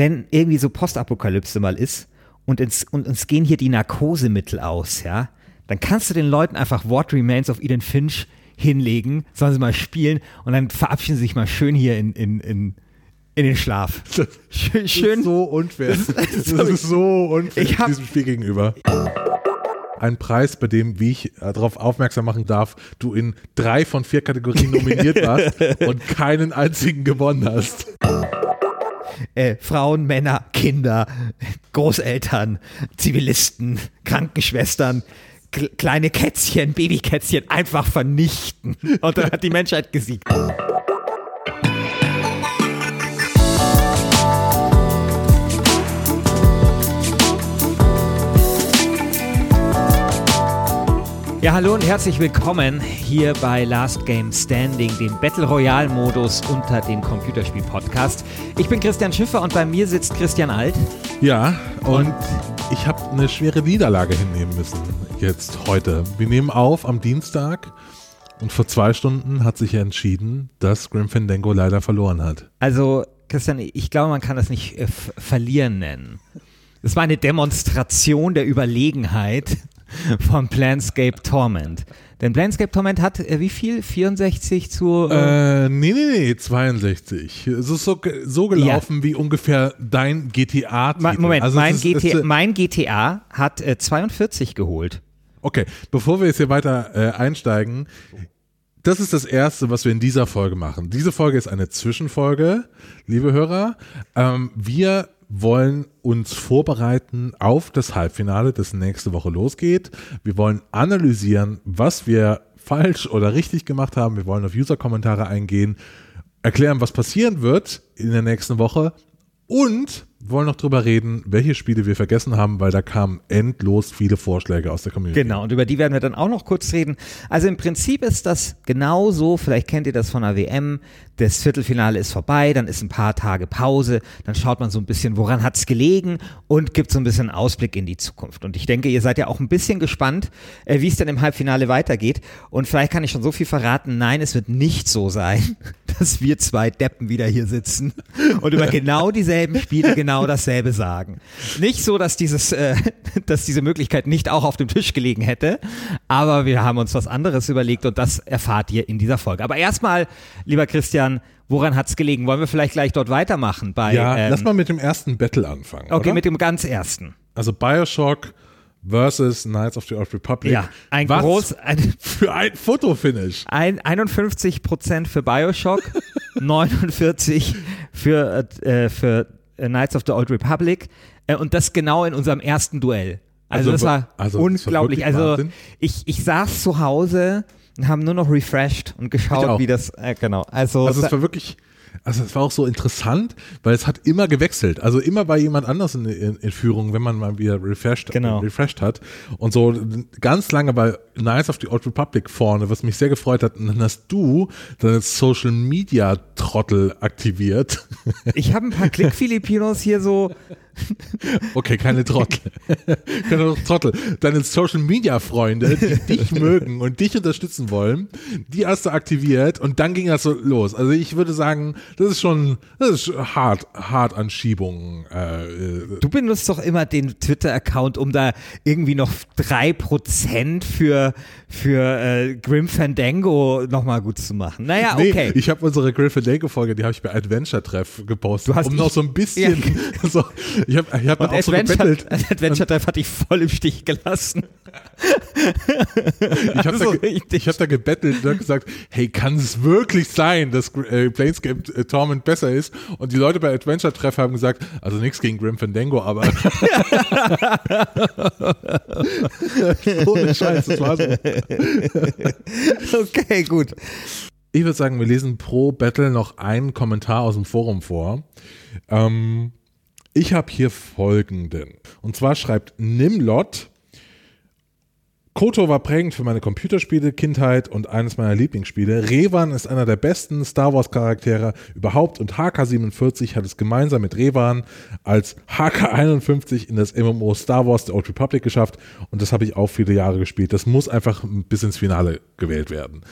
wenn irgendwie so Postapokalypse mal ist und, ins, und uns gehen hier die Narkosemittel aus, ja, dann kannst du den Leuten einfach What Remains of Eden Finch hinlegen, sollen sie mal spielen und dann verabschieden sie sich mal schön hier in, in, in, in den Schlaf. Schön, ist so unfair. Das, das, das ist so unfair ich hab, diesem Spiel gegenüber. Ein Preis, bei dem, wie ich äh, darauf aufmerksam machen darf, du in drei von vier Kategorien nominiert warst und keinen einzigen gewonnen hast. Äh, Frauen, Männer, Kinder, Großeltern, Zivilisten, Krankenschwestern, kleine Kätzchen, Babykätzchen einfach vernichten. Und dann hat die Menschheit gesiegt. Ja, hallo und herzlich willkommen hier bei Last Game Standing, dem Battle Royale Modus unter den Computerspiel Podcast. Ich bin Christian Schiffer und bei mir sitzt Christian Alt. Ja, und, und ich habe eine schwere Niederlage hinnehmen müssen jetzt heute. Wir nehmen auf am Dienstag und vor zwei Stunden hat sich entschieden, dass Grim Fandango leider verloren hat. Also, Christian, ich glaube, man kann das nicht äh, verlieren nennen. Es war eine Demonstration der Überlegenheit von Planscape Torment. Denn Planscape Torment hat äh, wie viel? 64 zu. Äh, äh, nee, nee, nee, 62. Es ist so, so gelaufen ja. wie ungefähr dein GTA. -Titel. Moment, also mein, ist, GTA, ist, mein, GTA, hat äh, 42 geholt. Okay, bevor wir jetzt hier weiter äh, einsteigen, das ist das Erste, was wir in dieser Folge machen. Diese Folge ist eine Zwischenfolge, liebe Hörer. Ähm, wir wollen uns vorbereiten auf das Halbfinale, das nächste Woche losgeht. Wir wollen analysieren, was wir falsch oder richtig gemacht haben. Wir wollen auf User-Kommentare eingehen, erklären, was passieren wird in der nächsten Woche und wollen noch drüber reden, welche Spiele wir vergessen haben, weil da kamen endlos viele Vorschläge aus der Community. Genau, und über die werden wir dann auch noch kurz reden. Also im Prinzip ist das genauso, vielleicht kennt ihr das von der WM, das Viertelfinale ist vorbei, dann ist ein paar Tage Pause, dann schaut man so ein bisschen, woran hat es gelegen und gibt so ein bisschen Ausblick in die Zukunft. Und ich denke, ihr seid ja auch ein bisschen gespannt, äh, wie es denn im Halbfinale weitergeht. Und vielleicht kann ich schon so viel verraten, nein, es wird nicht so sein, dass wir zwei Deppen wieder hier sitzen und über genau dieselben Spiele genau dasselbe sagen. Nicht so, dass dieses, äh, dass diese Möglichkeit nicht auch auf dem Tisch gelegen hätte, aber wir haben uns was anderes überlegt und das erfahrt ihr in dieser Folge. Aber erstmal, lieber Christian, woran hat es gelegen? Wollen wir vielleicht gleich dort weitermachen? Bei, ja, ähm, lass mal mit dem ersten Battle anfangen. Okay, oder? mit dem ganz ersten. Also Bioshock versus Knights of the Old Republic. Ja, ein Was groß, ein, für ein Fotofinish. Ein 51% für Bioshock, 49 für, äh, für Knights of the Old Republic äh, und das genau in unserem ersten Duell. Also, also das war also, unglaublich. Das war also ich, ich saß zu Hause haben nur noch refreshed und geschaut, wie das, äh, genau. Also, also es war wirklich, also es war auch so interessant, weil es hat immer gewechselt. Also immer bei jemand anders in, in, in Führung, wenn man mal wieder refreshed, genau. refreshed hat. Und so ganz lange bei Knights of the Old Republic vorne, was mich sehr gefreut hat, dann hast du deine Social Media Trottel aktiviert. Ich habe ein paar Klick-Filipinos hier so Okay, keine Trottel. keine Trottel. Deine Social Media Freunde, die dich mögen und dich unterstützen wollen, die hast du aktiviert und dann ging das so los. Also ich würde sagen, das ist schon, das ist hart, hart an Schiebungen. Äh, du benutzt doch immer den Twitter-Account, um da irgendwie noch drei Prozent für, für äh, Grim Fandango nochmal gut zu machen. Naja, okay. Nee, ich habe unsere Grim Fandango-Folge, die habe ich bei Adventure Treff gepostet, um noch so ein bisschen ja. so, ich habe ich hab auch Adventure, so gebettelt. Adventure Treff hat dich voll im Stich gelassen. ich habe so da, hab da gebettelt und gesagt, hey, kann es wirklich sein, dass äh, Planescape äh, Torment besser ist? Und die Leute bei Adventure Treff haben gesagt, also nichts gegen Grim Fandango, aber ohne Scheiß, das war so. okay, gut. Ich würde sagen, wir lesen pro Battle noch einen Kommentar aus dem Forum vor. Ähm, ich habe hier folgenden. Und zwar schreibt Nimlot, Koto war prägend für meine Computerspiele, Kindheit und eines meiner Lieblingsspiele. Revan ist einer der besten Star Wars Charaktere überhaupt und HK47 hat es gemeinsam mit Revan als HK51 in das MMO Star Wars The Old Republic geschafft und das habe ich auch viele Jahre gespielt. Das muss einfach bis ins Finale gewählt werden.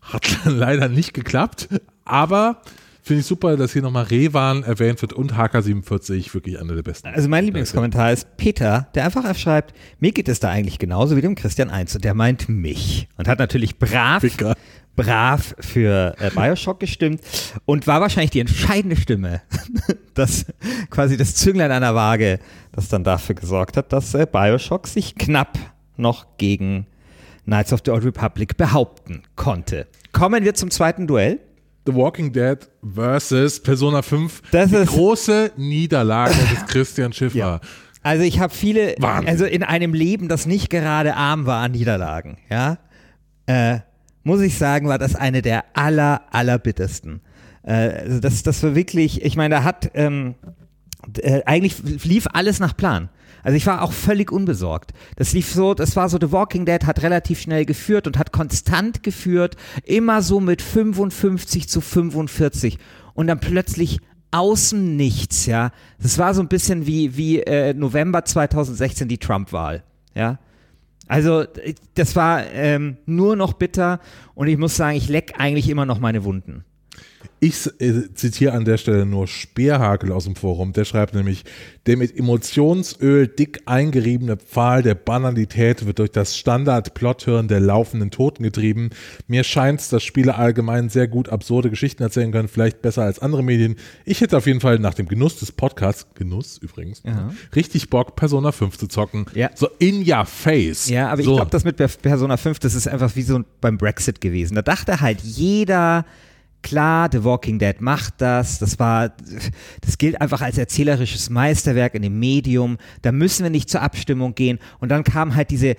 Hat leider nicht geklappt, aber Finde ich super, dass hier nochmal Rewan erwähnt wird und HK47, wirklich einer der besten. Also mein Lieblingskommentar ist Peter, der einfach schreibt, mir geht es da eigentlich genauso wie dem Christian 1 und der meint mich und hat natürlich brav, Ficker. brav für äh, Bioshock gestimmt und war wahrscheinlich die entscheidende Stimme, das quasi das Zünglein der Waage, das dann dafür gesorgt hat, dass äh, Bioshock sich knapp noch gegen Knights of the Old Republic behaupten konnte. Kommen wir zum zweiten Duell. The Walking Dead versus Persona 5. Das die ist- große Niederlage des Christian Schiffer. Ja. Also ich habe viele, Wahnsinn. also in einem Leben, das nicht gerade arm war an Niederlagen, ja, äh, muss ich sagen, war das eine der aller, allerbittersten. Äh, also das, das war wirklich, ich meine, da hat, ähm, äh, eigentlich lief alles nach Plan. Also ich war auch völlig unbesorgt. Das lief so, das war so, The Walking Dead hat relativ schnell geführt und hat konstant geführt, immer so mit 55 zu 45 und dann plötzlich außen nichts, ja. Das war so ein bisschen wie, wie äh, November 2016 die Trump-Wahl, ja. Also äh, das war ähm, nur noch bitter und ich muss sagen, ich leck eigentlich immer noch meine Wunden. Ich äh, zitiere an der Stelle nur Speerhakel aus dem Forum. Der schreibt nämlich, der mit Emotionsöl dick eingeriebene Pfahl der Banalität wird durch das Standard-Plothirn der laufenden Toten getrieben. Mir scheint dass Spiele allgemein sehr gut absurde Geschichten erzählen können, vielleicht besser als andere Medien. Ich hätte auf jeden Fall nach dem Genuss des Podcasts, Genuss übrigens, Ja. richtig Bock, Persona 5 zu zocken. Ja. So in your face. Ja, aber so. ich glaube, das mit Per- Persona 5, das ist einfach wie so beim Brexit gewesen. Da dachte halt jeder, klar, The Walking Dead macht das. Das war, das gilt einfach als erzählerisches Meisterwerk in dem Medium. Da müssen wir nicht zur Abstimmung gehen. Und dann kamen halt diese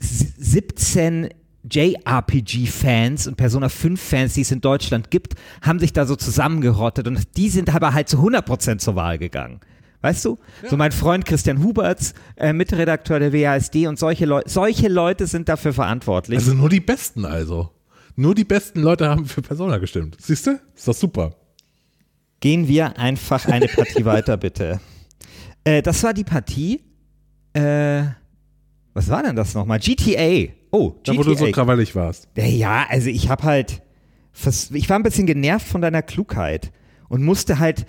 s- 17 JRPG-Fans und Persona 5-Fans, die es in Deutschland gibt, haben sich da so zusammengerottet und die sind aber halt zu 100% zur Wahl gegangen. Weißt du? So mein Freund Christian Huberts, äh, Mitredakteur der WASD und solche, Leu solche Leute sind dafür verantwortlich. Also nur die Besten also. Nur die besten Leute haben für Persona gestimmt. Siehst du? Ist doch super. Gehen wir einfach eine Partie weiter, bitte. Äh, das war die Partie. Äh, was war denn das nochmal? GTA. Oh, Da, GTA. wo du so krawallig warst. Ja, also ich habe halt, ich war ein bisschen genervt von deiner Klugheit und musste halt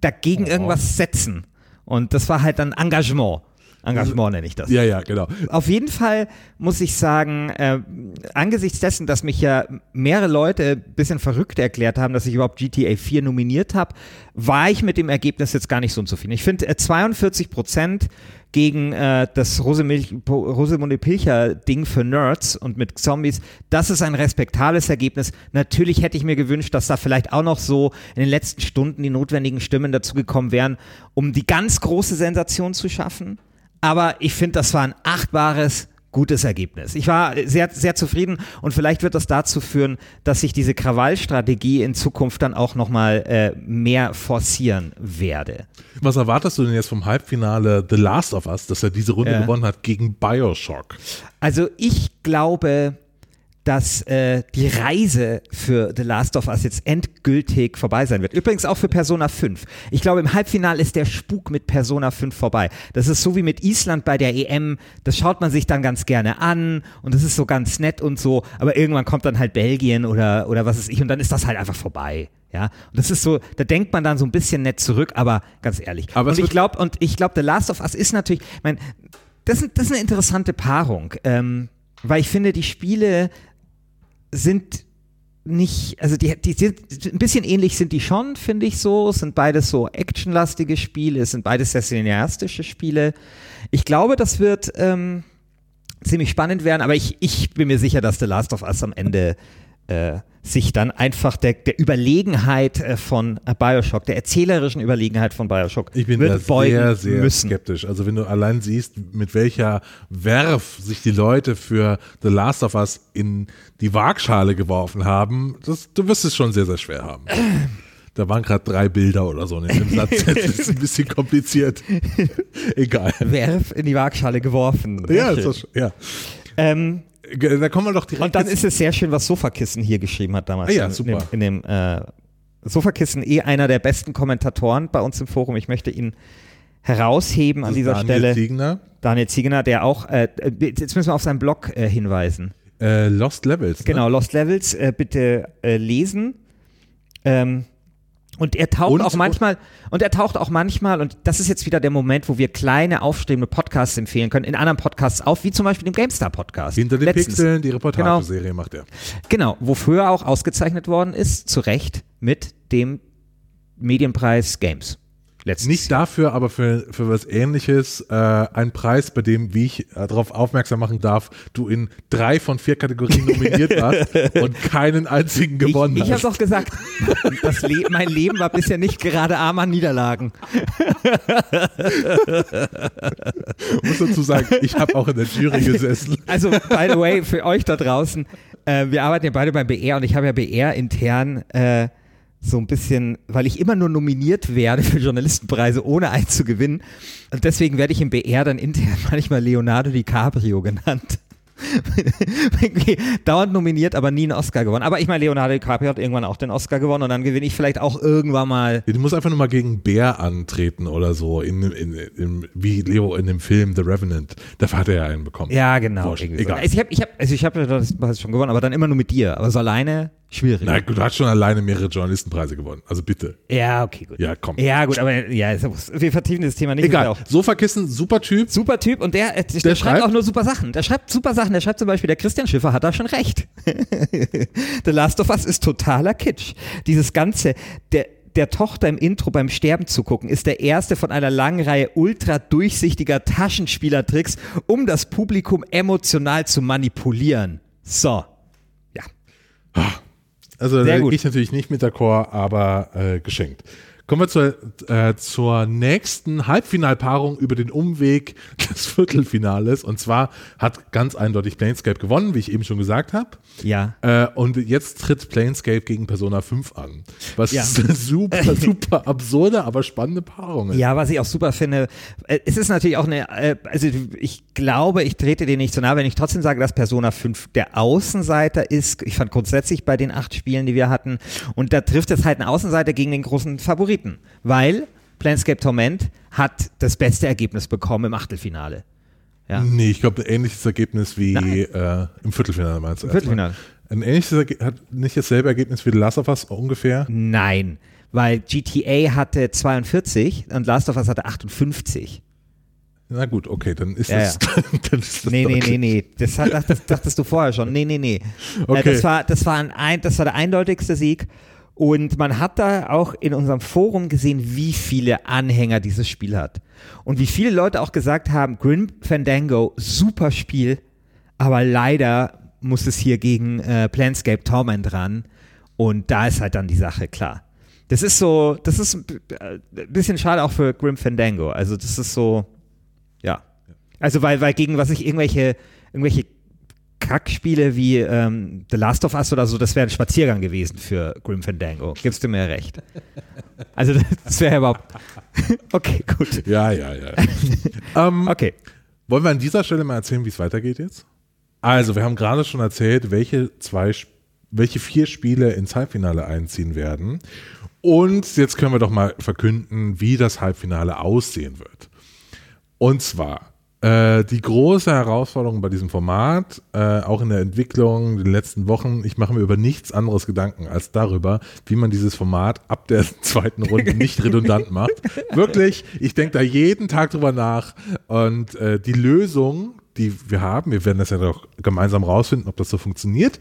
dagegen Oh. irgendwas setzen. Und das war halt dann Engagement. Engagement nenne ich das. Ja, ja, genau. Auf jeden Fall muss ich sagen, äh, angesichts dessen, dass mich ja mehrere Leute ein bisschen verrückt erklärt haben, dass ich überhaupt GTA 4 nominiert habe, war ich mit dem Ergebnis jetzt gar nicht so unzufrieden. Ich finde äh, 42 Prozent gegen äh, das Rosemunde Pilcher Ding für Nerds und mit Zombies, das ist ein respektables Ergebnis. Natürlich hätte ich mir gewünscht, dass da vielleicht auch noch so in den letzten Stunden die notwendigen Stimmen dazugekommen wären, um die ganz große Sensation zu schaffen. Aber ich finde, das war ein achtbares, gutes Ergebnis. Ich war sehr, sehr zufrieden und vielleicht wird das dazu führen, dass ich diese Krawallstrategie in Zukunft dann auch nochmal äh, mehr forcieren werde. Was erwartest du denn jetzt vom Halbfinale The Last of Us, dass er diese Runde Ja. gewonnen hat gegen Bioshock? Also ich glaube, dass äh, die Reise für The Last of Us jetzt endgültig vorbei sein wird. Übrigens auch für Persona 5. Ich glaube, im Halbfinale ist der Spuk mit Persona 5 vorbei. Das ist so wie mit Island bei der EM. Das schaut man sich dann ganz gerne an und das ist so ganz nett und so. Aber irgendwann kommt dann halt Belgien oder, oder was weiß ich und dann ist das halt einfach vorbei. Ja, und das ist so, da denkt man dann so ein bisschen nett zurück, aber ganz ehrlich. Aber und ich glaube, und ich glaube, The Last of Us ist natürlich, ich mein, das, ist- das ist eine interessante Paarung, ähm, weil ich finde, die Spiele sind nicht, also die, die sind ein bisschen ähnlich sind die schon, finde ich so. Es sind beides so actionlastige Spiele, es sind beides sehr cineastische Spiele. Ich glaube, das wird ähm, ziemlich spannend werden, aber ich, ich bin mir sicher, dass The Last of Us am Ende äh, sich dann einfach der, der Überlegenheit äh, von äh, Bioshock, der erzählerischen Überlegenheit von Bioshock Ich bin wird beugen sehr, sehr müssen. skeptisch. Also wenn du allein siehst, mit welcher Werf sich die Leute für The Last of Us in die Waagschale geworfen haben, das, du wirst es schon sehr, sehr schwer haben. Da waren gerade drei Bilder oder so in dem Satz. Das ist ein bisschen kompliziert. Egal. Werf in die Waagschale geworfen. Ja, das, ja. ähm, Da kommen wir doch direkt. Und dann ist es sehr schön, was Sofakissen hier geschrieben hat damals. Ah ja, in, super. In dem, in dem äh, Sofakissen eh einer der besten Kommentatoren bei uns im Forum. Ich möchte ihn herausheben an dieser Daniel Stelle. Ziegner. Daniel Ziegener, der auch, äh, jetzt müssen wir auf seinen Blog äh, hinweisen. Äh, Lost Levels. Ne? Genau, Lost Levels, äh, bitte äh, lesen. Ähm, und er taucht Und- auch manchmal, und er taucht auch manchmal, und das ist jetzt wieder der Moment, wo wir kleine, aufstrebende Podcasts empfehlen können, in anderen Podcasts auf, wie zum Beispiel dem GameStar-Podcast. Hinter den Letztens. Pixeln, die Reportageserie macht er. Genau, wofür er auch ausgezeichnet worden ist, zu Recht, mit dem Medienpreis Games. Letztens. Nicht dafür, aber für, für was ähnliches. Äh, ein Preis, bei dem, wie ich äh, darauf aufmerksam machen darf, du in drei von vier Kategorien nominiert warst und keinen einzigen gewonnen ich ich habe hast. doch gesagt, das Le mein Leben war bisher nicht gerade arm an Niederlagen. muss dazu sagen, ich habe auch in der Jury gesessen. Also, by the way, für euch da draußen, äh, wir arbeiten ja beide beim BR und ich habe ja BR intern äh, so ein bisschen, weil ich immer nur nominiert werde für Journalistenpreise, ohne einen zu gewinnen. Und deswegen werde ich im BR dann intern manchmal Leonardo DiCaprio genannt. dauernd nominiert, aber nie einen Oscar gewonnen. Aber ich meine, Leonardo DiCaprio hat irgendwann auch den Oscar gewonnen und dann gewinne ich vielleicht auch irgendwann mal. Du musst einfach nur mal gegen Bär antreten oder so, in, in, in, wie Leo in dem Film The Revenant. Dafür hat er ja einen bekommen. Ja, genau. Irgendwie so. egal. Also ich habe ich hab, also ich hab das schon gewonnen, aber dann immer nur mit dir. Aber so alleine schwierig. Na gut, du hast schon alleine mehrere Journalistenpreise gewonnen. Also bitte. Ja, okay, gut. Ja, komm. Ja, gut, aber ja, wir vertiefen das Thema nicht. Egal. Sofakissen, super Typ. Super Typ und der, äh, der, Der schreibt schreibt- auch nur super Sachen. Der schreibt super Sachen. Der schreibt zum Beispiel, der Christian Schiffer hat da schon recht. The Last of Us ist totaler Kitsch. Dieses Ganze, der, der Tochter im Intro beim Sterben zu gucken, ist der erste von einer langen Reihe ultra durchsichtiger Taschenspielertricks, um das Publikum emotional zu manipulieren. So. Ja. Also Sehr da gut. ich natürlich nicht mit d'accord, aber äh, geschenkt. Kommen wir zur, äh, zur nächsten Halbfinalpaarung über den Umweg des Viertelfinales. Und zwar hat ganz eindeutig Planescape gewonnen, wie ich eben schon gesagt habe. Ja. Äh, und jetzt tritt Planescape gegen Persona 5 an. Was Ja. eine super, super absurde, aber spannende Paarung ist. Ja, was ich auch super finde, äh, es ist natürlich auch eine, äh, also ich glaube, ich trete dir nicht so nah, wenn ich trotzdem sage, dass Persona 5 der Außenseiter ist. Ich fand grundsätzlich bei den acht Spielen, die wir hatten, und da trifft es halt einen Außenseiter gegen den großen Favoriten, weil Planescape Torment hat das beste Ergebnis bekommen im Achtelfinale. Ja. Nee, ich glaube, ein ähnliches Ergebnis wie äh, im Viertelfinale meinst du? Viertelfinale. Ein ähnliches Erge hat nicht dasselbe Ergebnis wie The Last of Us ungefähr. Nein, weil GTA hatte 42 und Last of Us hatte 58. Na gut, okay, dann ist Ja, das, dann ist das Nee, nee, nee, nee. Das hat, dachtest, dachtest du vorher schon. Nee, nee, nee. Okay. Äh, das, war, das, war ein, das war der eindeutigste Sieg. Und man hat da auch in unserem Forum gesehen, wie viele Anhänger dieses Spiel hat. Und wie viele Leute auch gesagt haben, Grim Fandango, super Spiel, aber leider muss es hier gegen äh, Planscape Torment ran. Und da ist halt dann die Sache klar. Das ist so, das ist ein äh, bisschen schade auch für Grim Fandango. Also das ist so, ja. Also weil, weil gegen was ich irgendwelche, irgendwelche Kackspiele wie ähm, The Last of Us oder so, das wäre ein Spaziergang gewesen für Grim Fandango. Gibst du mir recht. Also das wäre überhaupt. Okay, gut. Ja, ja, ja. ähm, Okay. Wollen wir an dieser Stelle mal erzählen, wie es weitergeht jetzt? Also, wir haben gerade schon erzählt, welche zwei, welche vier Spiele ins Halbfinale einziehen werden. Und jetzt können wir doch mal verkünden, wie das Halbfinale aussehen wird. Und zwar äh, die große Herausforderung bei diesem Format, äh, auch in der Entwicklung in den letzten Wochen, ich mache mir über nichts anderes Gedanken als darüber, wie man dieses Format ab der zweiten Runde nicht redundant macht. Wirklich, ich denke da jeden Tag drüber nach und äh, die Lösung, die wir haben, wir werden das ja doch gemeinsam rausfinden, ob das so funktioniert,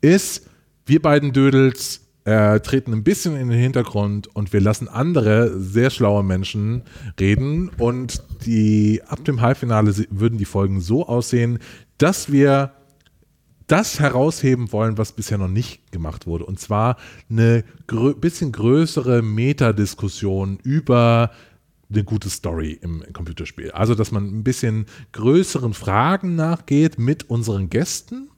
ist, wir beiden Dödels äh, treten ein bisschen in den Hintergrund und wir lassen andere sehr schlaue Menschen reden und die ab dem Halbfinale würden die Folgen so aussehen, dass wir das herausheben wollen, was bisher noch nicht gemacht wurde. Und zwar eine grö bisschen größere Metadiskussion über eine gute Story im Computerspiel. Also, dass man ein bisschen größeren Fragen nachgeht mit unseren Gästen.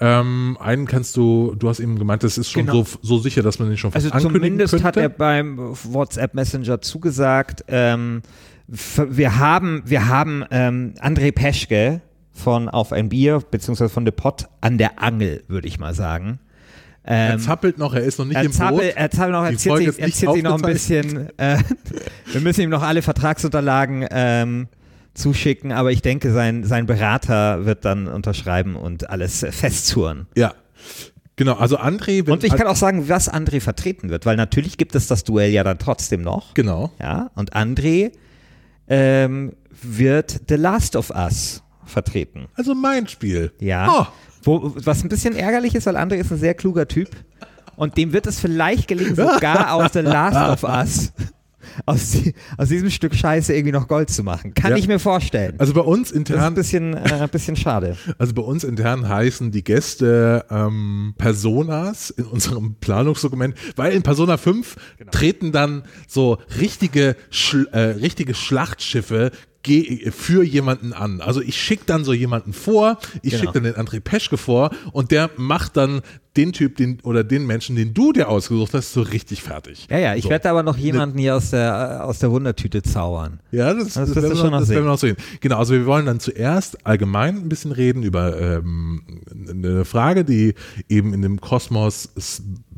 Ähm, einen kannst du, du hast eben gemeint, das ist schon Genau. so, so sicher, dass man den schon fast Also zumindest könnte. hat er beim WhatsApp Messenger zugesagt, ähm, wir haben, wir haben ähm, André Peschke von Auf ein Bier, beziehungsweise von The Pot an der Angel, würde ich mal sagen. er Ähm, zappelt noch, er ist noch nicht er im zappelt, Boot. er zappelt noch, er zieht sich, er zieht sich noch ein bisschen, äh, wir müssen ihm noch alle Vertragsunterlagen ähm, zuschicken, aber ich denke, sein, sein Berater wird dann unterschreiben und alles festzurren. Ja. Genau, also André. wenn- Und ich kann auch sagen, was André vertreten wird, weil natürlich gibt es das Duell ja dann trotzdem noch. Genau. Ja, und André ähm, wird The Last of Us vertreten. Also mein Spiel. Ja. Oh, Wo, was ein bisschen ärgerlich ist, weil André ist ein sehr kluger Typ. Und dem wird es vielleicht gelingen, sogar aus The Last of Us, aus, die, aus diesem Stück Scheiße irgendwie noch Gold zu machen. Kann Ja. ich mir vorstellen. also bei uns das ist ein intern, bisschen, äh, ein bisschen schade. also bei uns intern heißen die Gäste ähm, Personas in unserem Planungsdokument, weil in Persona 5 Genau. treten dann so richtige, Schl äh, richtige Schlachtschiffe für jemanden an. Also ich schicke dann so jemanden vor, ich Genau. schicke dann den André Peschke vor und der macht dann den Typ den, oder den Menschen, den du dir ausgesucht hast, so richtig fertig. Ja, ja, ich so. werde aber noch jemanden hier aus der, äh, aus der Wundertüte zaubern. Ja, das, Das das, du werden, schon wir, noch das sehen. werden wir noch sehen. Genau, also wir wollen dann zuerst allgemein ein bisschen reden über ähm, eine Frage, die eben in dem Kosmos,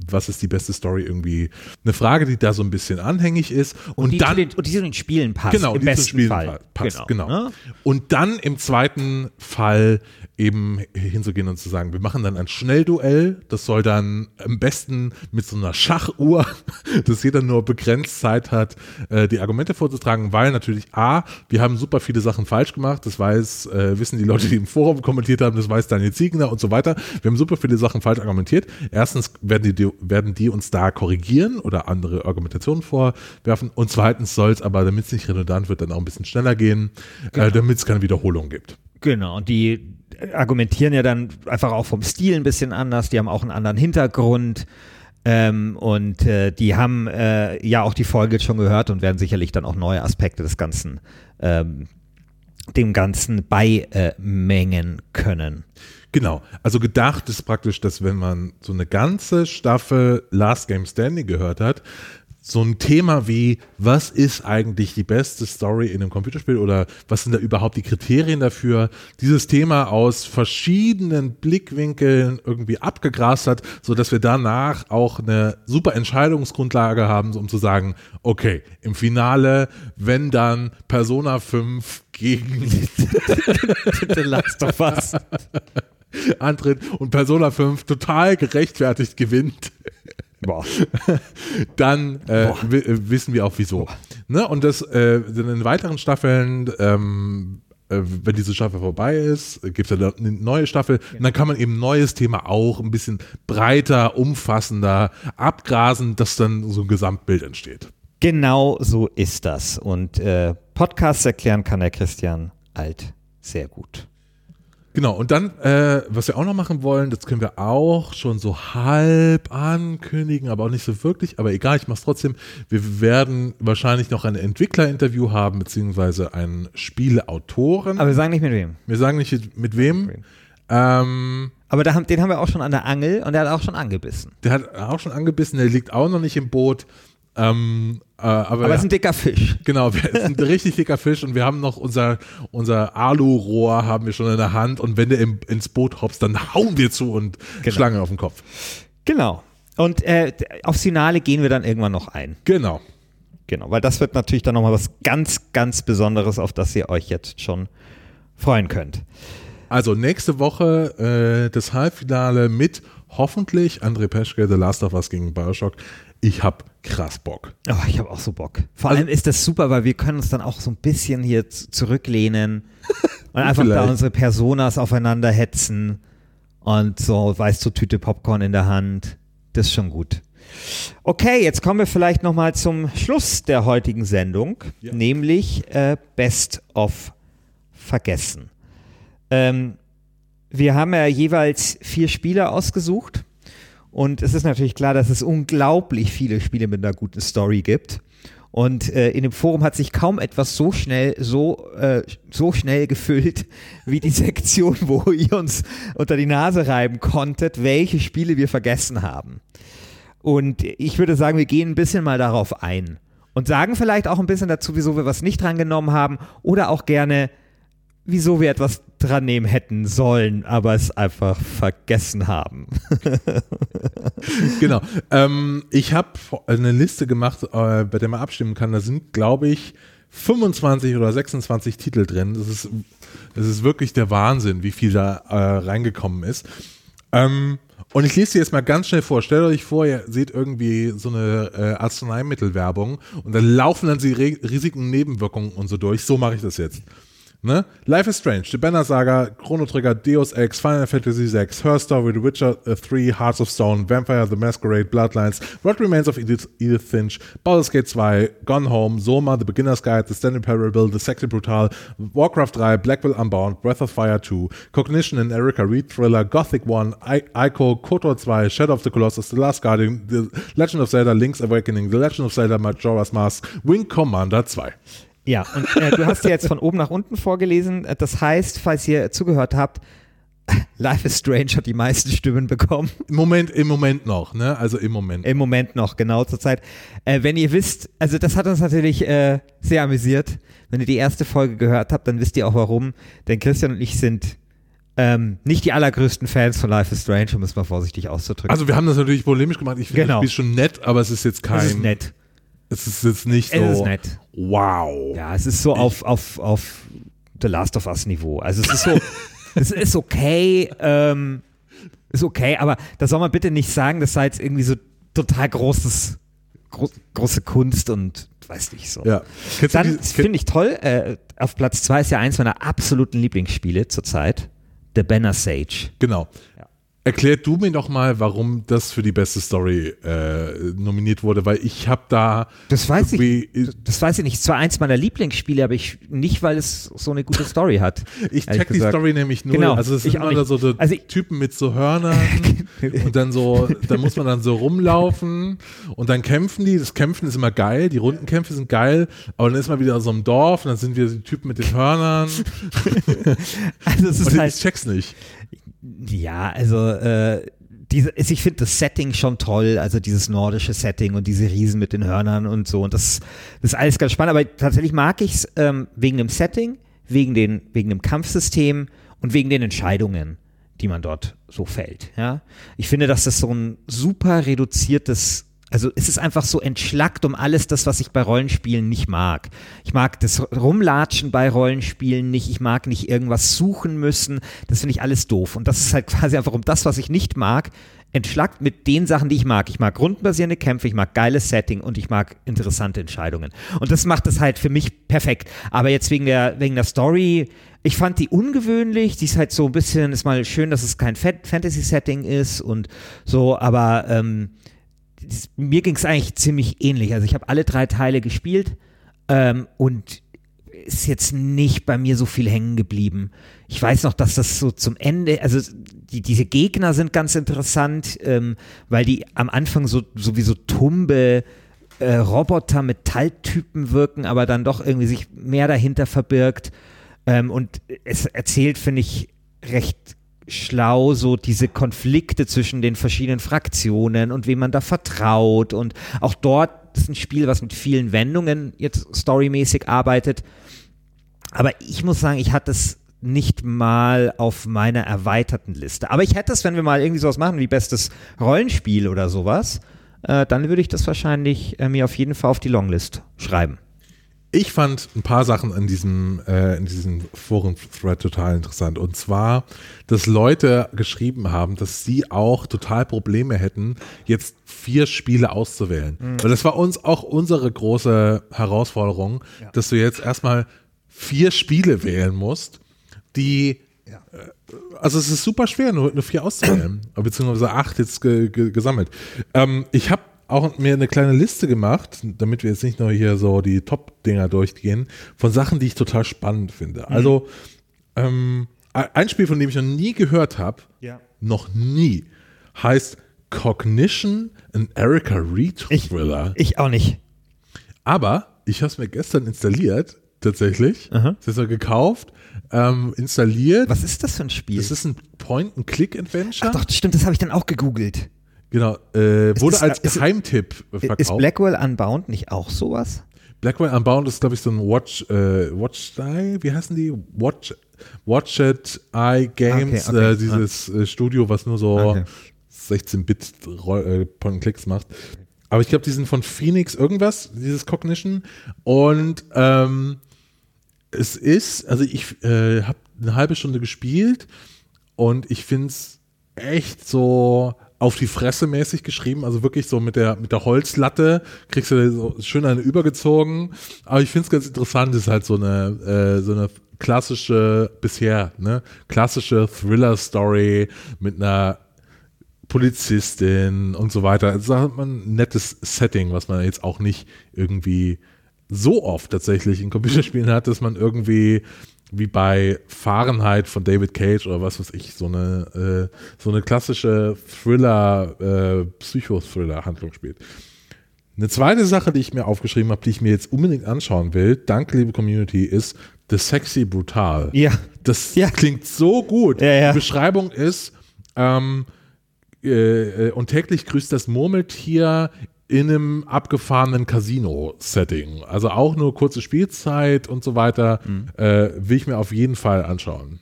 was ist die beste Story irgendwie, eine Frage, die da so ein bisschen anhängig ist. Und, die, dann, zu den, und die zu den Spielen passt. genau, im die besten Spielen Fall. pa- passt, genau. ne? Und dann im zweiten Fall eben hinzugehen und zu sagen, wir machen dann ein Schnellduell, das soll dann am besten mit so einer Schachuhr, dass jeder nur begrenzt Zeit hat, äh, die Argumente vorzutragen, weil natürlich A, wir haben super viele Sachen falsch gemacht, das weiß, äh, wissen die Leute, die im Forum kommentiert haben, das weiß Daniel Ziegner und so weiter. Wir haben super viele Sachen falsch argumentiert. Erstens werden die, die- werden die uns da korrigieren oder andere Argumentationen vorwerfen und zweitens soll es aber, damit es nicht redundant wird, dann auch ein bisschen schneller gehen, äh, damit es keine Wiederholung gibt. Genau, und die argumentieren ja dann einfach auch vom Stil ein bisschen anders, die haben auch einen anderen Hintergrund. Ähm, und äh, die haben äh, ja auch die Folge jetzt schon gehört und werden sicherlich dann auch neue Aspekte des Ganzen, ähm, dem Ganzen beimengen können. Genau. Also gedacht ist praktisch, dass wenn man so eine ganze Staffel Last Game Standing gehört hat, so ein Thema wie, was ist eigentlich die beste Story in einem Computerspiel oder was sind da überhaupt die Kriterien dafür, dieses Thema aus verschiedenen Blickwinkeln irgendwie abgegrast hat, so dass wir danach auch eine super Entscheidungsgrundlage haben, um zu sagen, okay, im Finale, wenn dann Persona 5 gegen The Last of Us. antritt und Persona 5 total gerechtfertigt gewinnt, Boah. dann äh, äh, wissen wir auch wieso. Ne? Und das äh, in weiteren Staffeln, ähm, äh, wenn diese Staffel vorbei ist, gibt es ja eine neue Staffel und dann kann man eben ein neues Thema auch ein bisschen breiter, umfassender abgrasen, dass dann so ein Gesamtbild entsteht. Genau so ist das. Und äh, Podcasts erklären kann der Christian Alt sehr gut. Genau, und dann, äh, was wir auch noch machen wollen, das können wir auch schon so halb ankündigen, aber auch nicht so wirklich, aber egal, ich mach's trotzdem. Wir werden wahrscheinlich noch ein Entwicklerinterview haben, beziehungsweise einen Spieleautoren. Aber wir sagen nicht mit wem. wir sagen nicht mit wem. Ähm, Aber da haben, den haben wir auch schon an der Angel und der hat auch schon angebissen. der hat auch schon angebissen, der liegt auch noch nicht im Boot. Ähm, äh, aber Aber es ist ein dicker Fisch. Genau, wir ist ein richtig dicker Fisch und wir haben noch unser, unser Alu-Rohr haben wir schon in der Hand und wenn der im, ins Boot hopst, dann hauen wir zu und Genau. Schlange auf den Kopf. Genau. Und äh, aufs Finale gehen wir dann irgendwann noch ein. Genau. Genau, weil das wird natürlich dann nochmal was ganz, ganz Besonderes, auf das ihr euch jetzt schon freuen könnt. Also nächste Woche äh, das Halbfinale mit hoffentlich André Peschke, The Last of Us gegen Bioshock. Ich hab krass Bock. Oh, ich habe auch so Bock. Vor Also- allem ist das super, weil wir können uns dann auch so ein bisschen hier zurücklehnen und einfach da Vielleicht. unsere Personas aufeinander hetzen und so, weißt du, Tüte Popcorn in der Hand. Das ist schon gut. Okay, jetzt kommen wir vielleicht nochmal zum Schluss der heutigen Sendung, Ja. nämlich äh, Best of Vergessen. Ähm, wir haben ja jeweils vier Spiele ausgesucht und es ist natürlich klar, dass es unglaublich viele Spiele mit einer guten Story gibt. Und äh, in dem Forum hat sich kaum etwas so schnell, so, äh, so schnell gefüllt, wie die Sektion, wo ihr uns unter die Nase reiben konntet, welche Spiele wir vergessen haben. Und ich würde sagen, wir gehen ein bisschen mal darauf ein. Und sagen vielleicht auch ein bisschen dazu, wieso wir was nicht dran genommen haben. Oder auch gerne, wieso wir etwas dran nehmen hätten sollen, aber es einfach vergessen haben. Genau. ähm, ich habe eine Liste gemacht, äh, bei der man abstimmen kann. Da sind, glaube ich, 25 oder 26 Titel drin. Das ist, das ist wirklich der Wahnsinn, wie viel da äh, reingekommen ist. Ähm, Und ich lese dir jetzt mal ganz schnell vor. Stellt euch vor, ihr seht irgendwie so eine äh, Arzneimittelwerbung und dann laufen dann die Re Risiken, Nebenwirkungen und so durch. So mache ich das jetzt. Ne? Life is Strange, The Banner Saga, Chrono Trigger, Deus Ex, Final Fantasy VI, Her Story, The Witcher uh, 3, Hearts of Stone, Vampire the Masquerade, Bloodlines, What Remains of Edith, Edith Finch, Baldur's Gate 2, Gone Home, Soma, The Beginner's Guide, The Stanley Parable, The Sexy Brutal, Warcraft 3, Blackwell Unbound, Breath of Fire 2, Cognition and Erika Reed Thriller, Gothic 1, I Ico, KOTOR 2, Shadow of the Colossus, The Last Guardian, The Legend of Zelda, Link's Awakening, The Legend of Zelda, Majora's Mask, Wing Commander 2. Ja, und äh, du hast ja jetzt von oben nach unten vorgelesen. Das heißt, falls ihr zugehört habt, Life is Strange hat die meisten Stimmen bekommen. Im Moment, im Moment noch, ne? Also im Moment. Im Moment noch, genau zur Zeit. Äh, wenn ihr wisst, also das hat uns natürlich äh, sehr amüsiert. Wenn ihr die erste Folge gehört habt, dann wisst ihr auch warum. Denn Christian und ich sind ähm, nicht die allergrößten Fans von Life is Strange, um es mal vorsichtig auszudrücken. Also wir haben das natürlich polemisch gemacht. Ich finde Genau. das Spiel schon nett, aber es ist jetzt kein. es ist nett. Es ist jetzt nicht so. Es ist nett. Wow. Ja, es ist so auf, auf, auf The Last of Us Niveau. Also es ist so, es ist okay, ähm, ist okay, aber da soll man bitte nicht sagen, das sei jetzt irgendwie so total großes, gro große Kunst und weiß nicht so. Ja. Kennst Dann finde ich toll, äh, auf Platz zwei ist ja eins meiner absoluten Lieblingsspiele zurzeit, The Banner Sage. Genau. Ja. Erklär du mir doch mal, warum das für die beste Story äh, nominiert wurde, weil ich habe da Das weiß ich, irgendwie- das weiß ich nicht. Es zwar eins meiner Lieblingsspiele, aber ich nicht, weil es so eine gute Story hat. Ich check die gesagt. Story nämlich null. Genau, also es sind immer so, so Also Typen mit so Hörnern und dann so, da muss man dann so rumlaufen und dann kämpfen die. Das Kämpfen ist immer geil, die Rundenkämpfe sind geil, aber dann ist man wieder in so einem Dorf und dann sind wir die Typen mit den Hörnern. Also es ist Und halt, ich check's nicht. Ja, also äh, diese, ich finde das Setting schon toll, also dieses nordische Setting und diese Riesen mit den Hörnern und so. Und das, das ist alles ganz spannend. Aber tatsächlich mag ich es ähm, wegen dem Setting, wegen, den, wegen dem Kampfsystem und wegen den Entscheidungen, die man dort so fällt. Ja? Ich finde, dass das so ein super reduziertes also es ist einfach so entschlackt um alles das, was ich bei Rollenspielen nicht mag. Ich mag das Rumlatschen bei Rollenspielen nicht. Ich mag nicht irgendwas suchen müssen. Das finde ich alles doof. Und das ist halt quasi einfach um das, was ich nicht mag, entschlackt mit den Sachen, die ich mag. Ich mag grundbasierende Kämpfe, ich mag geiles Setting und ich mag interessante Entscheidungen. Und das macht es halt für mich perfekt. Aber jetzt wegen der, wegen der Story, ich fand die ungewöhnlich. Die ist halt so ein bisschen, ist mal schön, dass es kein Fa- Fantasy-Setting ist und so, aber ähm, das- mir ging es eigentlich ziemlich ähnlich. Also ich habe alle drei Teile gespielt ähm, und ist jetzt nicht bei mir so viel hängen geblieben. Ich weiß noch, dass das so zum Ende, also die, diese Gegner sind ganz interessant, ähm, weil die am Anfang so sowieso tumbe äh, Roboter Metalltypen wirken, aber dann doch irgendwie sich mehr dahinter verbirgt. Ähm, und es erzählt, finde ich, recht schlau so diese Konflikte zwischen den verschiedenen Fraktionen und wem man da vertraut und auch dort ist ein Spiel, was mit vielen Wendungen jetzt storymäßig arbeitet. Aber ich muss sagen, ich hatte es nicht mal auf meiner erweiterten Liste. Aber ich hätte es, wenn wir mal irgendwie sowas machen wie bestes Rollenspiel oder sowas, äh, dann würde ich das wahrscheinlich äh, mir auf jeden Fall auf die Longlist schreiben. Ich fand ein paar Sachen in diesem, äh, in diesem Forum-Thread total interessant. Und zwar, dass Leute geschrieben haben, dass sie auch total Probleme hätten, jetzt vier Spiele auszuwählen. Weil das war uns auch unsere große Herausforderung, dass du jetzt erstmal vier Spiele wählen musst, die äh, also es ist super schwer, nur, nur vier auszuwählen, beziehungsweise acht jetzt ge, ge, gesammelt. Ähm, ich habe auch mir eine kleine Liste gemacht, damit wir jetzt nicht nur hier so die Top-Dinger durchgehen, von Sachen, die ich total spannend finde. Also ähm, ein Spiel, von dem ich noch nie gehört habe, Ja. noch nie, heißt Cognition, ein Erika Reed Ich- Thriller. Ich auch nicht. Aber ich habe es mir gestern installiert, tatsächlich. Aha. Das ist ja gekauft, ähm, installiert. Was ist das für ein Spiel? Das ist ein Point-and-Click-Adventure. Ach doch, stimmt, das habe ich dann auch gegoogelt. Genau. Äh, wurde das- als ist- Geheimtipp verkauft. Ist Blackwell Unbound nicht auch sowas? Blackwell Unbound ist, glaube ich, so ein Watch, äh, Watch Eye, wie heißen die? Watch, Watch It Eye Games, Okay, okay. Äh, dieses äh, Studio, was nur so Okay. 16-Bit äh, macht. Aber ich glaube, die sind von Phoenix irgendwas, dieses Cognition. Und ähm, es ist, also ich äh, habe eine halbe Stunde gespielt und ich finde es echt so auf die Fresse mäßig geschrieben, also wirklich so mit der, mit der Holzlatte, kriegst du so schön eine übergezogen. Aber ich finde es ganz interessant, ist halt so eine, äh, so eine klassische, bisher, ne, klassische Thriller-Story mit einer Polizistin und so weiter. Also hat man ein nettes Setting, was man jetzt auch nicht irgendwie so oft tatsächlich in Computerspielen hat, dass man irgendwie wie bei Fahrenheit von David Cage oder was weiß ich, so eine, äh, so eine klassische Thriller, äh, Psychothriller-Handlung spielt. Eine zweite Sache, die ich mir aufgeschrieben habe, die ich mir jetzt unbedingt anschauen will, danke liebe Community, ist The Sexy Brutal. Ja. Das Ja. klingt so gut. Ja, ja. Die Beschreibung ist, ähm, äh, äh, und täglich grüßt das Murmeltier in einem abgefahrenen Casino-Setting. Also auch nur kurze Spielzeit und so weiter. Mhm. Äh, will ich mir auf jeden Fall anschauen.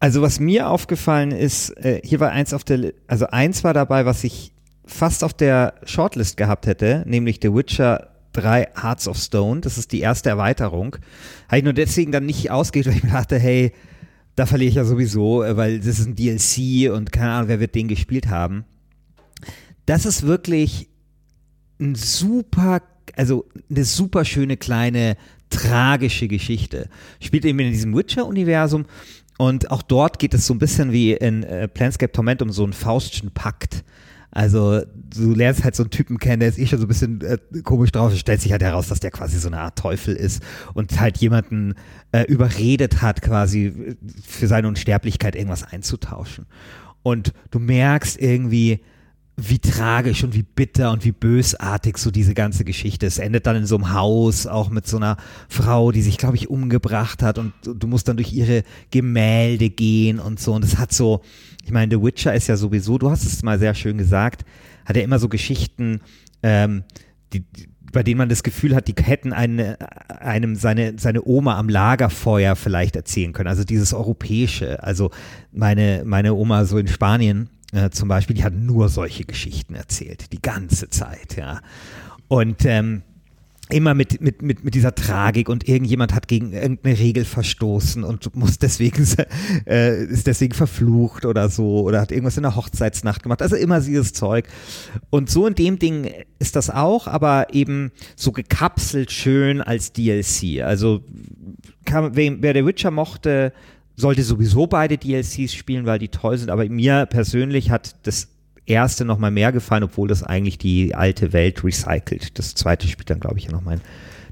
Also was mir aufgefallen ist, äh, hier war eins auf der, also eins war dabei, was ich fast auf der Shortlist gehabt hätte, nämlich The Witcher 3 Hearts of Stone. Das ist die erste Erweiterung. Habe ich nur deswegen dann nicht ausgeht, weil ich mir dachte, hey, da verliere ich ja sowieso, äh, weil das ist ein DLC und keine Ahnung, wer wird den gespielt haben. Das ist wirklich ein super, also eine super schöne kleine tragische Geschichte. Spielt eben in diesem Witcher-Universum und auch dort geht es so ein bisschen wie in äh, Planescape Torment um so einen Faustschen Pakt. Also du lernst halt so einen Typen kennen, der ist eh schon so ein bisschen äh, komisch drauf. Es stellt sich halt heraus, dass der quasi so eine Art Teufel ist und halt jemanden äh, überredet hat, quasi äh, für seine Unsterblichkeit irgendwas einzutauschen. Und du merkst irgendwie, wie tragisch und wie bitter und wie bösartig so diese ganze Geschichte. Es endet dann in so einem Haus, auch mit so einer Frau, die sich, glaube ich, umgebracht hat und du musst dann durch ihre Gemälde gehen und so. Und es hat so, ich meine, The Witcher ist ja sowieso, du hast es mal sehr schön gesagt, hat ja immer so Geschichten, ähm, die, die- bei denen man das Gefühl hat, die hätten eine, einem seine, seine Oma am Lagerfeuer vielleicht erzählen können. Also dieses Europäische. Also meine, meine Oma so in Spanien äh, zum Beispiel, die hat nur solche Geschichten erzählt, die ganze Zeit, ja. Und ähm, immer mit, mit, mit, mit dieser Tragik und irgendjemand hat gegen irgendeine Regel verstoßen und muss deswegen, äh, ist deswegen verflucht oder so oder hat irgendwas in der Hochzeitsnacht gemacht. Also immer dieses Zeug. Und so in dem Ding ist das auch, aber eben so gekapselt schön als DLC. Also kann, wer, wer der Witcher mochte, sollte sowieso beide DLCs spielen, weil die toll sind. Aber mir persönlich hat das erste noch mal mehr gefallen, obwohl das eigentlich die alte Welt recycelt. Das zweite spielt dann, glaube ich, ja noch mal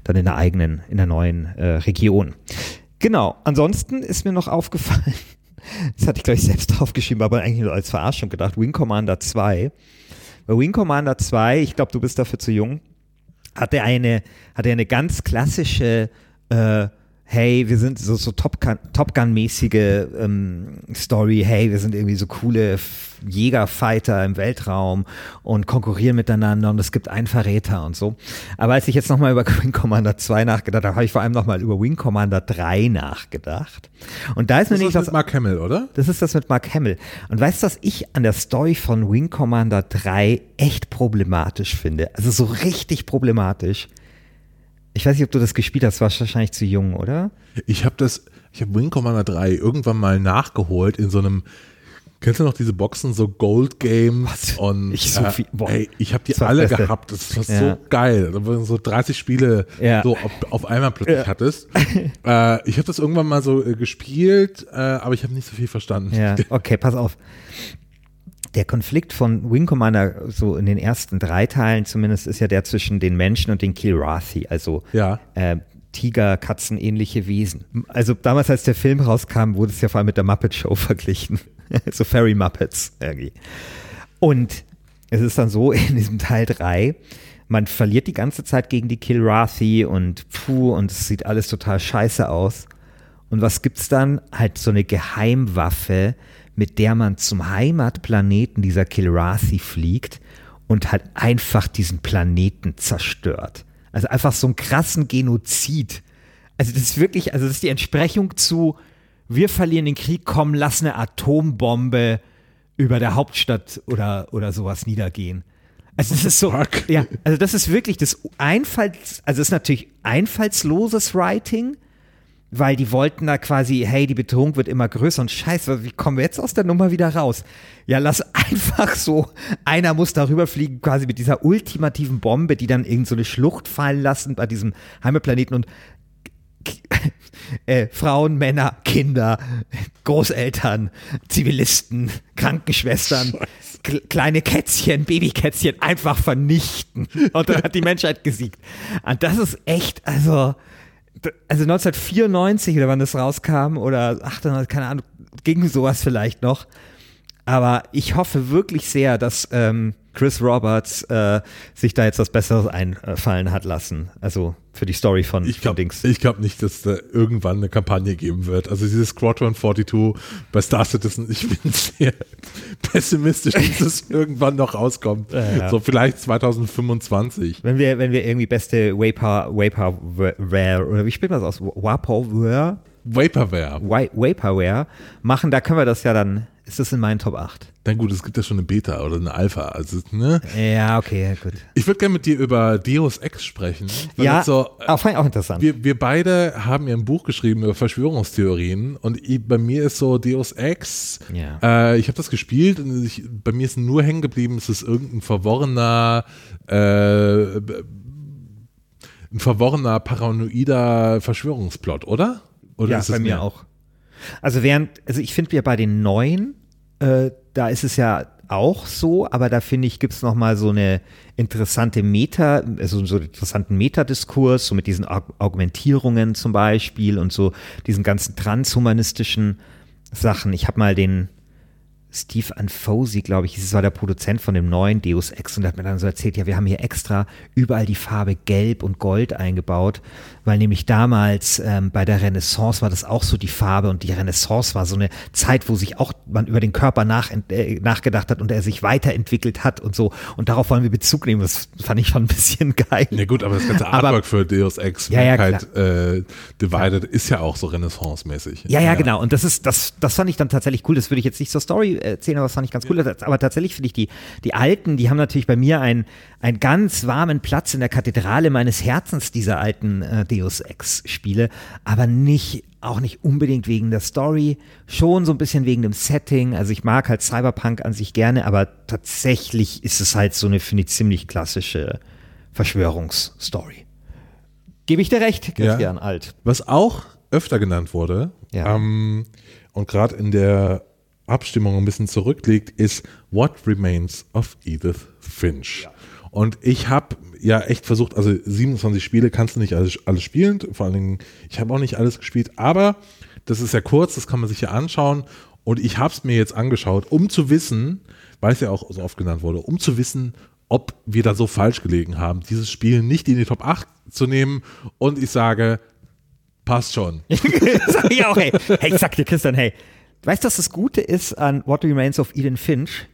dann in der eigenen, in der neuen äh, Region. Genau. Ansonsten ist mir noch aufgefallen, das hatte ich gleich selbst draufgeschrieben, aber eigentlich nur als Verarschung gedacht, Wing Commander 2. Bei Wing Commander 2, ich glaube, du bist dafür zu jung, hat er eine, hat er eine ganz klassische äh, hey, wir sind so, so Top Gun- Top Gun-mäßige ähm, Story, hey, wir sind irgendwie so coole Jägerfighter im Weltraum und konkurrieren miteinander und es gibt einen Verräter und so. Aber als ich jetzt nochmal über Wing Commander 2 nachgedacht habe, habe ich vor allem nochmal über Wing Commander 3 nachgedacht. Und da ist mir Das nämlich ist was mit Mark Hamill, oder? das ist das mit Mark Hamill. Und weißt du, was ich an der Story von Wing Commander 3 echt problematisch finde? Also so richtig problematisch. Ich weiß nicht, ob du das gespielt hast, warst wahrscheinlich zu jung, oder? Ich habe das, ich habe Wing Commander 3 irgendwann mal nachgeholt in so einem, kennst du noch diese Boxen, so Gold Games Was? und Ich so äh, viel- boah. ey, ich habe die alle Beste. gehabt, das war Ja. so geil, so 30 Spiele Ja. so auf, auf einmal plötzlich Ja. hattest. äh, ich habe das irgendwann mal so äh, gespielt, äh, aber ich habe nicht so viel verstanden. Ja, okay, pass auf. Der Konflikt von Wing Commander, so in den ersten drei Teilen zumindest, ist ja der zwischen den Menschen und den Kilrathi, also Ja. äh, Tiger, Katzen ähnliche Wesen. Also damals, als der Film rauskam, wurde es ja vor allem mit der Muppet Show verglichen. so Fairy Muppets irgendwie. Und es ist dann so in diesem Teil 3, man verliert die ganze Zeit gegen die Kilrathi und puh, und es sieht alles total scheiße aus. Und was gibt's dann? Halt so eine Geheimwaffe, mit der man zum Heimatplaneten dieser Kilrathi fliegt und halt einfach diesen Planeten zerstört. Also einfach so einen krassen Genozid. Also das ist wirklich, also das ist die Entsprechung zu, wir verlieren den Krieg, komm, lass eine Atombombe über der Hauptstadt oder, oder sowas niedergehen. Also das ist so, ja, also das ist wirklich das Einfalls, also das ist natürlich einfallsloses Writing, weil die wollten da quasi, hey, die Bedrohung wird immer größer und scheiße, wie kommen wir jetzt aus der Nummer wieder raus? Ja, lass einfach so, einer muss darüber fliegen, quasi mit dieser ultimativen Bombe, die dann irgend so eine Schlucht fallen lassen bei diesem Heimatplaneten und äh, Frauen, Männer, Kinder, Großeltern, Zivilisten, Krankenschwestern, kleine Kätzchen, Babykätzchen einfach vernichten. Und dann hat die Menschheit gesiegt. Und das ist echt, also, also 1994 oder wann das rauskam oder 98, keine Ahnung, ging sowas vielleicht noch. Aber ich hoffe wirklich sehr, dass ähm, Chris Roberts äh, sich da jetzt was Besseres einfallen hat lassen. Also für die Story von, ich glaub, von Dings. Ich glaube nicht, dass da irgendwann eine Kampagne geben wird. Also dieses Squadron 42 bei Star Citizen, ich bin sehr pessimistisch, dass es irgendwann noch rauskommt. Ja, ja. So vielleicht 2025. Wenn wir, wenn wir irgendwie beste Vapor, Vaporware, oder wie spielt man das aus? Vaporware? Vaporware. Vaporware machen, da können wir das ja dann ist das in meinen Top 8. Dann gut, es gibt ja schon eine Beta oder eine Alpha. Also, ne? Ja, okay, gut. Ich würde gerne mit dir über Deus Ex sprechen. Ja, so, auch, fand ich auch interessant. Wir, wir beide haben ja ein Buch geschrieben über Verschwörungstheorien und ich, bei mir ist so Deus Ex, ja. äh, ich habe das gespielt und ich, bei mir ist nur hängen geblieben, es ist irgendein verworrener, äh, ein verworrener, paranoider Verschwörungsplot, oder? Oder ja, bei mir mehr? auch. Also während, also ich finde ja bei den neuen, äh, da ist es ja auch so, aber da finde ich, gibt es nochmal so eine interessante Meta, also so einen interessanten Metadiskurs, so mit diesen Augmentierungen zum Beispiel und so diesen ganzen transhumanistischen Sachen. Ich habe mal den, Steve Anfosi, glaube ich, das war der Produzent von dem neuen Deus Ex und hat mir dann so erzählt, ja, wir haben hier extra überall die Farbe Gelb und Gold eingebaut, weil nämlich damals ähm, bei der Renaissance war das auch so die Farbe und die Renaissance war so eine Zeit, wo sich auch man über den Körper nach, äh, nachgedacht hat und er sich weiterentwickelt hat und so und darauf wollen wir Bezug nehmen. Das fand ich schon ein bisschen geil. Ja gut, aber das ganze Artwork aber, für Deus Ex, ja, ja, äh, Divided, ja. ist ja auch so Renaissance-mäßig. Ja, ja, ja, genau. Und das ist, das, das fand ich dann tatsächlich cool. Das würde ich jetzt nicht zur Story erzählen, aber das fand ich ganz cool. Aber tatsächlich finde ich die, die Alten, die haben natürlich bei mir einen, einen ganz warmen Platz in der Kathedrale meines Herzens, diese alten äh, Deus Ex-Spiele, aber nicht, auch nicht unbedingt wegen der Story, schon so ein bisschen wegen dem Setting. Also ich mag halt Cyberpunk an sich gerne, aber tatsächlich ist es halt so eine, finde ich, ziemlich klassische Verschwörungsstory. Gebe ich dir recht, Christian ja. Alt. Was auch öfter genannt wurde, ja. ähm, und gerade in der Abstimmung ein bisschen zurückliegt, ist What Remains of Edith Finch. Ja. Und ich habe ja echt versucht, also 27 Spiele kannst du nicht alles, alles spielen, vor allen Dingen, ich habe auch nicht alles gespielt, aber das ist ja kurz, das kann man sich ja anschauen und ich habe es mir jetzt angeschaut, um zu wissen, weil es ja auch so oft genannt wurde, um zu wissen, ob wir da so falsch gelegen haben, dieses Spiel nicht in die Top 8 zu nehmen und ich sage, passt schon. sag ich auch, hey. hey, ich sag dir, Christian, hey, weißt du, was das Gute ist an What Remains of Eden Finch?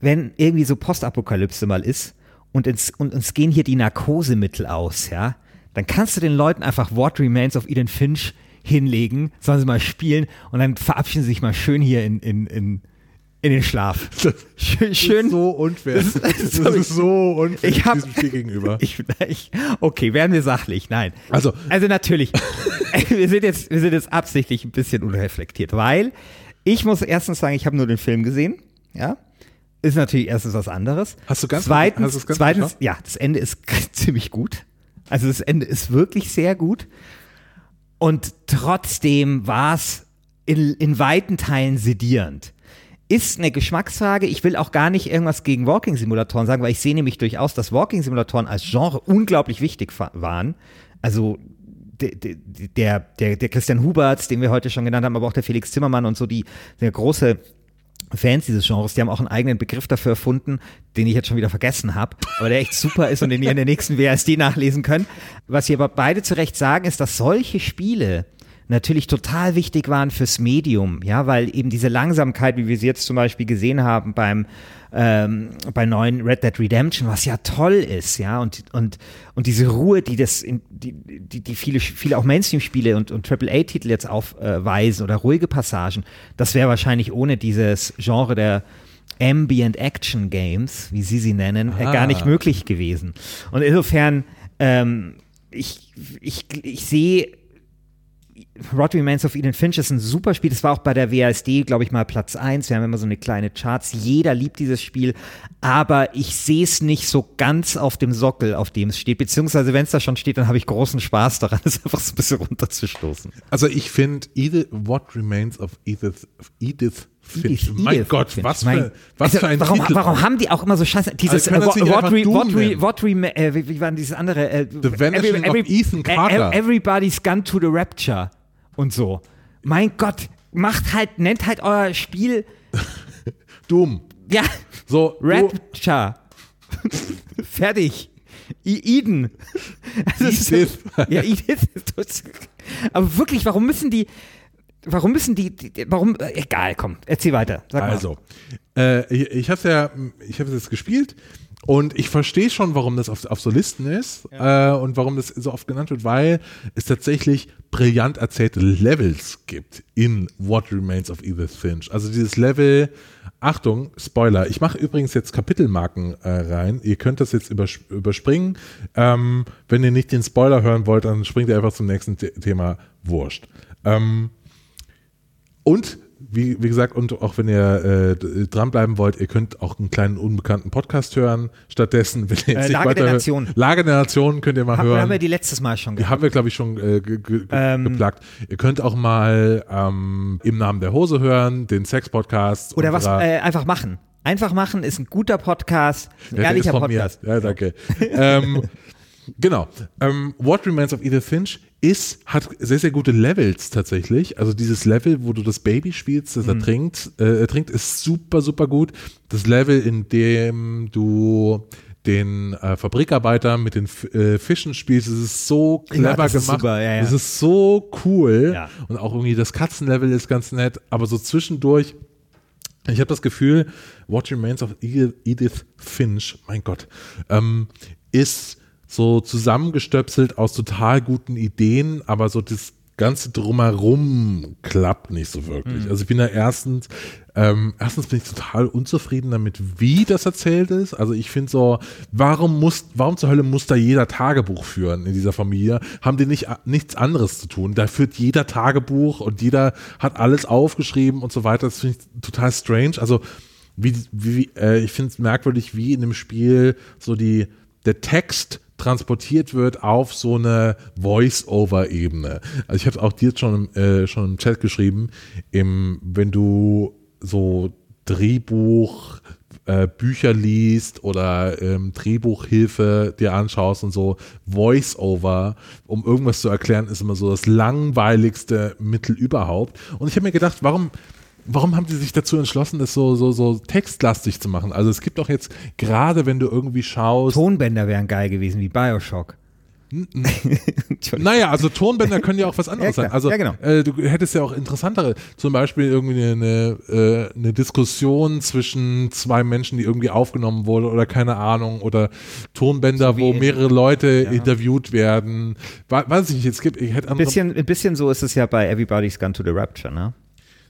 Wenn irgendwie so Postapokalypse mal ist und, ins, und uns gehen hier die Narkosemittel aus, ja, dann kannst du den Leuten einfach What Remains of Eden Finch hinlegen, sollen sie mal spielen und dann verabschieden sie sich mal schön hier in, in, in, in den Schlaf. Schön, so unfair. Das ist, das das ist so unfair ich hab, diesem Spiel gegenüber. Ich, ich, okay, werden wir sachlich. Nein. Also, also natürlich. wir, sind jetzt, wir sind jetzt absichtlich ein bisschen unreflektiert, weil ich muss erstens sagen, ich habe nur den Film gesehen. Ja. Ist natürlich erstens was anderes. Hast du ganz Zweitens, hast ganz zweitens ja, das Ende ist ziemlich gut. Also das Ende ist wirklich sehr gut. Und trotzdem war es in, in weiten Teilen sedierend ist eine Geschmacksfrage. Ich will auch gar nicht irgendwas gegen Walking-Simulatoren sagen, weil ich sehe nämlich durchaus, dass Walking-Simulatoren als Genre unglaublich wichtig waren. Also der, der, der Christian Huberts, den wir heute schon genannt haben, aber auch der Felix Zimmermann und so, die der große Fans dieses Genres, die haben auch einen eigenen Begriff dafür erfunden, den ich jetzt schon wieder vergessen habe, aber der echt super ist und den ihr in der nächsten WSD nachlesen könnt. Was sie aber beide zu Recht sagen, ist, dass solche Spiele natürlich total wichtig waren fürs Medium, ja, weil eben diese Langsamkeit, wie wir sie jetzt zum Beispiel gesehen haben beim ähm, bei neuen Red Dead Redemption, was ja toll ist, ja, und und und diese Ruhe, die das, in, die, die die viele viele auch Mainstream-Spiele und und AAA-Titel jetzt aufweisen oder ruhige Passagen, das wäre wahrscheinlich ohne dieses Genre der Ambient Action Games, wie Sie sie nennen, äh, gar nicht möglich gewesen. Und insofern, ähm, ich, ich, ich sehe What Remains of Eden Finch ist ein super Spiel. Das war auch bei der WASD, glaube ich, mal Platz 1. Wir haben immer so eine kleine Charts. Jeder liebt dieses Spiel, aber ich sehe es nicht so ganz auf dem Sockel, auf dem es steht. Beziehungsweise, wenn es da schon steht, dann habe ich großen Spaß daran, es einfach so ein bisschen runterzustoßen. Also ich finde What Remains of Edith, Edith Edith, mein Edith Gott, Finch. was für, was also, für ein warum, Titel. warum haben die auch immer so scheiße, dieses, Also können äh, what, what, what re, äh, wie, wie war denn dieses andere? Äh, The Vanishing of Ethan Carter. e- Everybody's Gone to the Rapture und so. Mein Gott, macht halt, nennt halt euer Spiel, Doom. ja, So, Rapture. Fertig. I Eden. Also es ist- Edith. Ja, Edith. Aber wirklich, warum müssen die, warum müssen die, die warum, äh, egal, komm, erzähl weiter. Sag mal. Also, äh, ich, ich habe ja, ich habe es jetzt gespielt und ich verstehe schon, warum das auf, auf so Listen ist äh, und warum das so oft genannt wird, weil es tatsächlich brillant erzählte Levels gibt in What Remains of Edith Finch. Also dieses Level, Achtung, Spoiler, ich mache übrigens jetzt Kapitelmarken äh, rein. Ihr könnt das jetzt übers überspringen. Ähm, wenn ihr nicht den Spoiler hören wollt, dann springt ihr einfach zum nächsten The Thema. Wurscht. Ähm, und wie, wie gesagt, und auch wenn ihr äh, dranbleiben wollt, ihr könnt auch einen kleinen unbekannten Podcast hören. Stattdessen, wenn ihr jetzt Äh, Lage der Nation. Lage der Nation könnt ihr mal Haben, hören. haben wir die letztes Mal schon Die gehabt. haben wir, glaube ich, schon äh, ge ge Ähm. geplagt. Ihr könnt auch mal ähm, im Namen der Hose hören, den Sex-Podcast. Oder was, äh, einfach machen. Einfach machen ist ein guter Podcast, ein Ja, ehrlicher Podcast. Mir. Ja, danke. ähm, genau. Ähm, What Remains of Edith Finch ist, hat sehr, sehr gute Levels tatsächlich. Also dieses Level, wo du das Baby spielst, das Mhm. ertrinkt, äh, ertrinkt, ist super, super gut. Das Level, in dem du den äh, Fabrikarbeiter mit den F äh, Fischen spielst, das ist so clever das ist gemacht. super, ja, ja. Das ist so cool. Ja. Und auch irgendwie das Katzenlevel ist ganz nett, aber so zwischendurch ich habe das Gefühl, What Remains of Edith Edith Finch, mein Gott, ähm, ist so zusammengestöpselt aus total guten Ideen, aber so das Ganze drumherum klappt nicht so wirklich. Mhm. Also ich bin da erstens, ähm, erstens bin ich total unzufrieden damit, wie das erzählt ist. Also ich finde so, warum muss, warum zur Hölle muss da jeder Tagebuch führen in dieser Familie? Haben die nicht nichts anderes zu tun? Da führt jeder Tagebuch und jeder hat alles aufgeschrieben und so weiter. Das finde ich total strange. Also wie, wie äh, ich finde es merkwürdig, wie in dem Spiel so die der Text transportiert wird auf so eine Voice-Over-Ebene. Also ich habe auch dir schon, äh, schon im Chat geschrieben, im, wenn du so Drehbuch äh, Bücher liest oder ähm, Drehbuchhilfe dir anschaust und so Voice-Over, um irgendwas zu erklären, ist immer so das langweiligste Mittel überhaupt. Und ich habe mir gedacht, warum warum haben die sich dazu entschlossen, das so, so, so textlastig zu machen? Also es gibt doch jetzt, gerade wenn du irgendwie schaust, Tonbänder wären geil gewesen, wie Bioshock. naja, also Tonbänder können ja auch was anderes Ja, sein. Also Ja, genau. äh, du hättest ja auch interessantere, zum Beispiel irgendwie eine, äh, eine Diskussion zwischen zwei Menschen, die irgendwie aufgenommen wurde oder keine Ahnung, oder Tonbänder, So wo mehrere Leute interviewt werden. We weiß ich nicht, es gibt, ich hätte Ein andere, bisschen, ein bisschen so ist es ja bei Everybody's Gone to the Rapture, ne?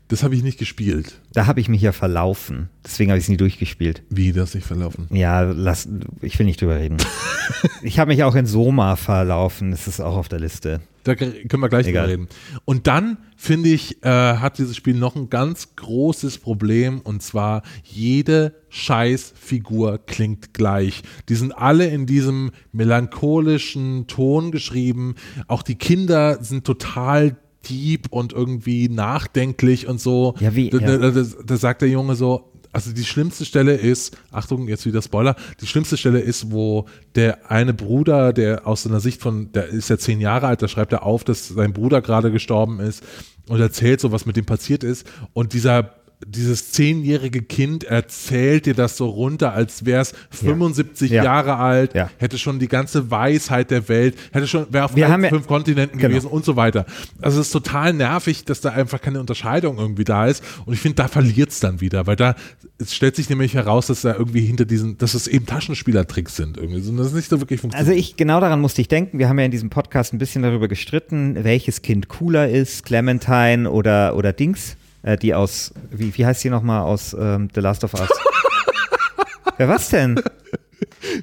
Das habe ich nicht gespielt. Da habe ich mich ja verlaufen. Deswegen habe ich es nie durchgespielt. Wie das nicht verlaufen? Ja, lass, ich will nicht drüber reden. ich habe mich auch in Soma verlaufen. Das ist auch auf der Liste. Da können wir gleich drüber Egal. reden. Und dann, finde ich, äh, hat dieses Spiel noch ein ganz großes Problem und zwar jede Scheißfigur klingt gleich. Die sind alle in diesem melancholischen Ton geschrieben. Auch die Kinder sind total deep und irgendwie nachdenklich und so. Ja, wie- Da, ja. da, da, da sagt der Junge so, also die schlimmste Stelle ist, Achtung, jetzt wieder Spoiler, die schlimmste Stelle ist, wo der eine Bruder, der aus seiner Sicht von, der ist ja zehn Jahre alt, da schreibt er auf, dass sein Bruder gerade gestorben ist und erzählt so, was mit dem passiert ist und dieser dieses zehnjährige Kind erzählt dir das so runter, als wäre es 75 Ja. Jahre alt, Ja. hätte schon die ganze Weisheit der Welt, hätte schon, wäre auf ja- fünf Kontinenten Genau. gewesen und so weiter. Also es ist total nervig, dass da einfach keine Unterscheidung irgendwie da ist. Und ich finde, da verliert es dann wieder, weil da es stellt sich nämlich heraus, dass da irgendwie hinter diesen, dass es eben Taschenspielertricks sind irgendwie, und das nicht so wirklich funktioniert. Also ich, genau daran musste ich denken. Wir haben ja in diesem Podcast ein bisschen darüber gestritten, welches Kind cooler ist, Clementine oder, oder Dings, äh, die aus, wie, wie heißt die nochmal aus ähm, The Last of Us? ja, was denn?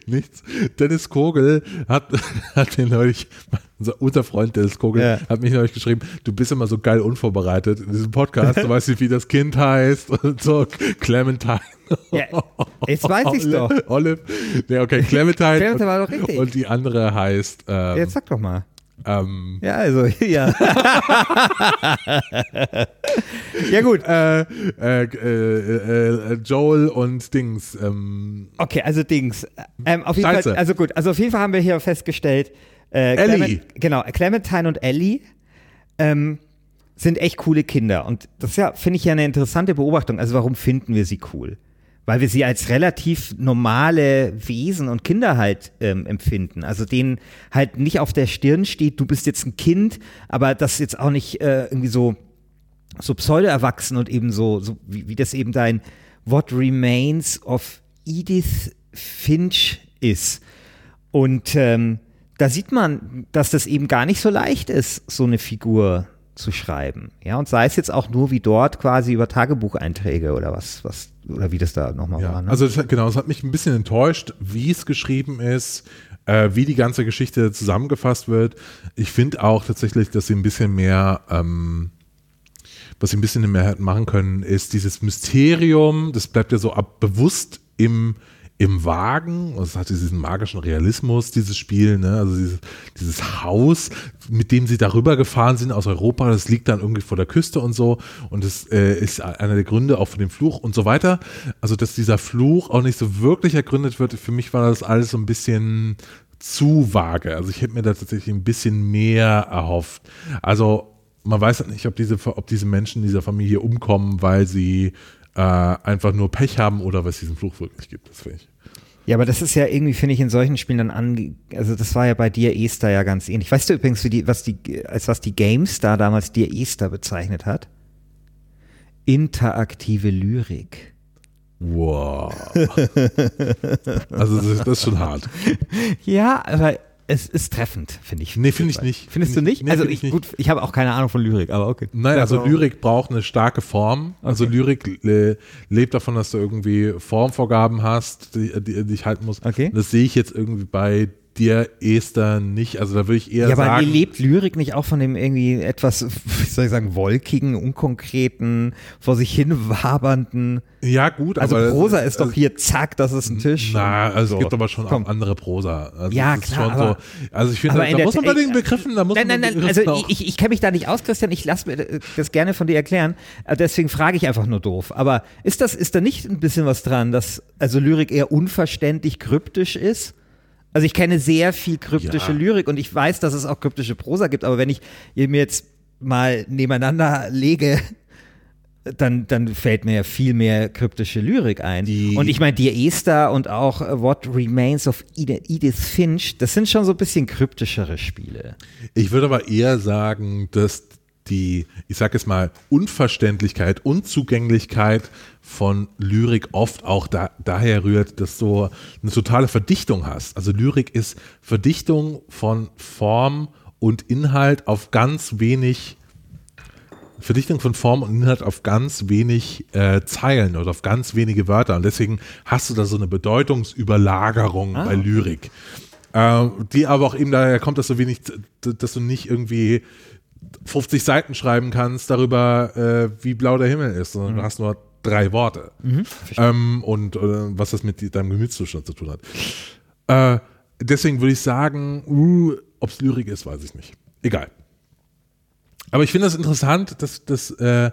Nichts. Dennis Kogel hat, hat mir neulich, unser, unser Freund Dennis Kogel, Ja. hat mich neulich geschrieben, du bist immer so geil unvorbereitet in diesem Podcast. Du weißt nicht, wie das Kind heißt und so. Clementine. Ja, jetzt weiß ich's doch. Olive. Nee, okay, Clementine. Clementine und, war doch richtig. Und die andere heißt, ähm, Jetzt sag doch mal. Ähm, Ja, also, ja. ja, gut. äh, äh, äh, äh, Joel und Dings. Ähm, Okay, also Dings. Ähm, auf jeden Scheiße. Fall, also gut, also auf jeden Fall haben wir hier festgestellt, äh, Ellie. Clement, genau, Clementine und Ellie ähm, sind echt coole Kinder. Und das ja, finde ich ja eine interessante Beobachtung. Also warum finden wir sie cool? Weil wir sie als relativ normale Wesen und Kinder halt ähm, empfinden. Also denen halt nicht auf der Stirn steht, du bist jetzt ein Kind, aber das jetzt auch nicht äh, irgendwie so so pseudo-erwachsen und eben so, so wie, wie das eben dein What Remains of Edith Finch ist. Und ähm, da sieht man, dass das eben gar nicht so leicht ist, so eine Figur zu schreiben. Ja, und sei es jetzt auch nur wie dort quasi über Tagebucheinträge oder was, was, oder wie das da nochmal Ja, war. Ne? also das, genau, es hat mich ein bisschen enttäuscht, wie es geschrieben ist, äh, wie die ganze Geschichte zusammengefasst wird. Ich finde auch tatsächlich, dass sie ein bisschen mehr, ähm, was sie ein bisschen mehr hätten machen können, ist dieses Mysterium, das bleibt ja so ab, bewusst im im Wagen, es hat diesen magischen Realismus, dieses Spiel, ne? also dieses, dieses Haus, mit dem sie darüber gefahren sind aus Europa, das liegt dann irgendwie vor der Küste und so und das äh, ist einer der Gründe auch für den Fluch und so weiter. Also, dass dieser Fluch auch nicht so wirklich ergründet wird, für mich war das alles so ein bisschen zu vage. Also ich hätte mir da tatsächlich ein bisschen mehr erhofft. Also man weiß halt nicht, ob diese, ob diese Menschen in dieser Familie umkommen, weil sie äh, einfach nur Pech haben oder es diesen Fluch wirklich gibt. Das finde ich. Ja, aber das ist ja irgendwie, finde ich, in solchen Spielen dann ange... Also das war ja bei dir Esther ja ganz ähnlich. Weißt du übrigens, wie die, was die, als was die GameStar damals dir Esther bezeichnet hat? Interaktive Lyrik. Wow. also das ist schon hart. Ja, aber es ist treffend, finde ich. Nee, finde ich nicht. Findest du nicht? Nee, also find ich, ich gut, ich habe auch keine Ahnung von Lyrik, aber okay. Nein, also Lyrik braucht eine starke Form. Also Okay. Lyrik äh, lebt davon, dass du irgendwie Formvorgaben hast, die, die, die ich halten musst. Okay. Das sehe ich jetzt irgendwie bei dir, Esther, nicht. Also da würde ich eher Ja, aber sagen. lebt Lyrik nicht auch von dem irgendwie etwas, wie soll ich sagen, wolkigen, unkonkreten, vor sich hin wabernden? ja, gut, Also aber. Prosa ist doch hier, zack, das ist ein Tisch. Na, also So. es gibt aber schon Komm. auch andere Prosa. Also Ja, ist klar, aber- so, also ich finde, Aber da, da der muss man bei den Begriffen, da muss Nein, man nein, nein, also auch- ich, ich kenne mich da nicht aus, Christian, ich lasse mir das gerne von dir erklären, Äh, deswegen frage ich einfach nur doof. Aber ist das, ist da nicht ein bisschen was dran, dass also Lyrik eher unverständlich kryptisch ist? Also ich kenne sehr viel kryptische Ja. Lyrik und ich weiß, dass es auch kryptische Prosa gibt, aber wenn ich mir jetzt mal nebeneinander lege, dann, dann fällt mir ja viel mehr kryptische Lyrik ein. Die- und ich meine, Dear Esther und auch What Remains of Edith Finch, das sind schon so ein bisschen kryptischere Spiele. Ich würde aber eher sagen, dass die, ich sag es mal, Unverständlichkeit, Unzugänglichkeit von Lyrik oft auch da, daher rührt, dass du eine totale Verdichtung hast. Also Lyrik ist Verdichtung von Form und Inhalt auf ganz wenig Verdichtung von Form und Inhalt auf ganz wenig äh, Zeilen oder auf ganz wenige Wörter. Und deswegen hast du da so eine Bedeutungsüberlagerung bei Lyrik. Äh, die aber auch eben daher kommt, dass du wenig, dass du nicht irgendwie 50 Seiten schreiben kannst darüber, äh, wie blau der Himmel ist, sondern du hast nur drei Worte. Ähm, und äh, was das mit deinem Gemütszustand zu tun hat. Äh, deswegen würde ich sagen, uh, ob es Lyrik ist, weiß ich nicht. Egal. Aber ich finde das interessant, dass, dass äh,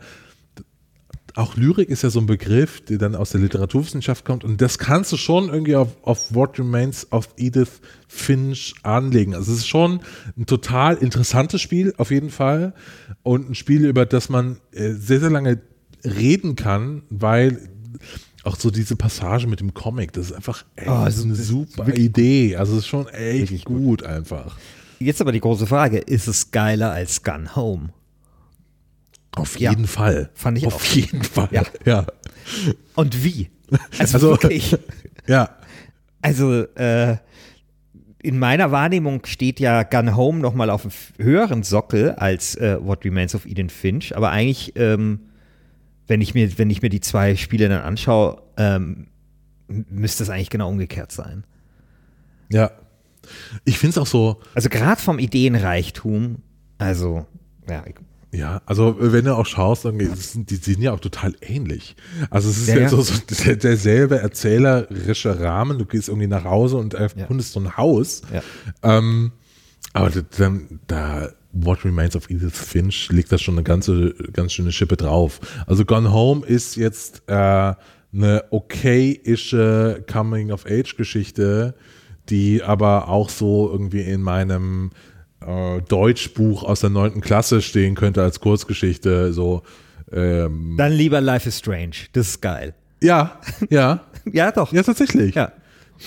auch Lyrik ist ja so ein Begriff, der dann aus der Literaturwissenschaft kommt und das kannst du schon irgendwie auf, auf What Remains of Edith Finch anlegen. Also es ist schon ein total interessantes Spiel, auf jeden Fall. Und ein Spiel, über das man äh, sehr, sehr lange reden kann, weil auch so diese Passage mit dem Comic, das ist einfach ey, Oh, ist eine super Idee. Also es ist schon echt gut einfach. Jetzt aber die große Frage, ist es geiler als Gun Home? Auf Ja. jeden Fall. Fand ich Auf auch. jeden Fall. Ja. ja. Und wie? Also, Also- wirklich. Ja. Also äh, in meiner Wahrnehmung steht ja Gun Home noch mal auf einem höheren Sockel als äh, What Remains of Eden Finch. Aber eigentlich, ähm, wenn ich mir, wenn ich mir die zwei Spiele dann anschaue, ähm, müsste es eigentlich genau umgekehrt sein. Ja. Ich finde es auch so, Also gerade vom Ideenreichtum, also, ja, Ja, also wenn du auch schaust, sind, die sind ja auch total ähnlich. Also es ist Ja, ja, ja. so, so der, derselbe erzählerische Rahmen. Du gehst irgendwie nach Hause und erkundest so ein Haus. ja. Ähm, aber da- dann da What Remains of Edith Finch legt da schon eine ganze, ganz schöne Schippe drauf. Also Gone Home ist jetzt äh, eine okay-ische Coming-of-Age-Geschichte, die aber auch so irgendwie in meinem äh, Deutschbuch aus der neunten Klasse stehen könnte als Kurzgeschichte. So, ähm, Dann lieber Life is Strange. Das ist geil. ja, ja, Ja, doch. ja, tatsächlich. Ja.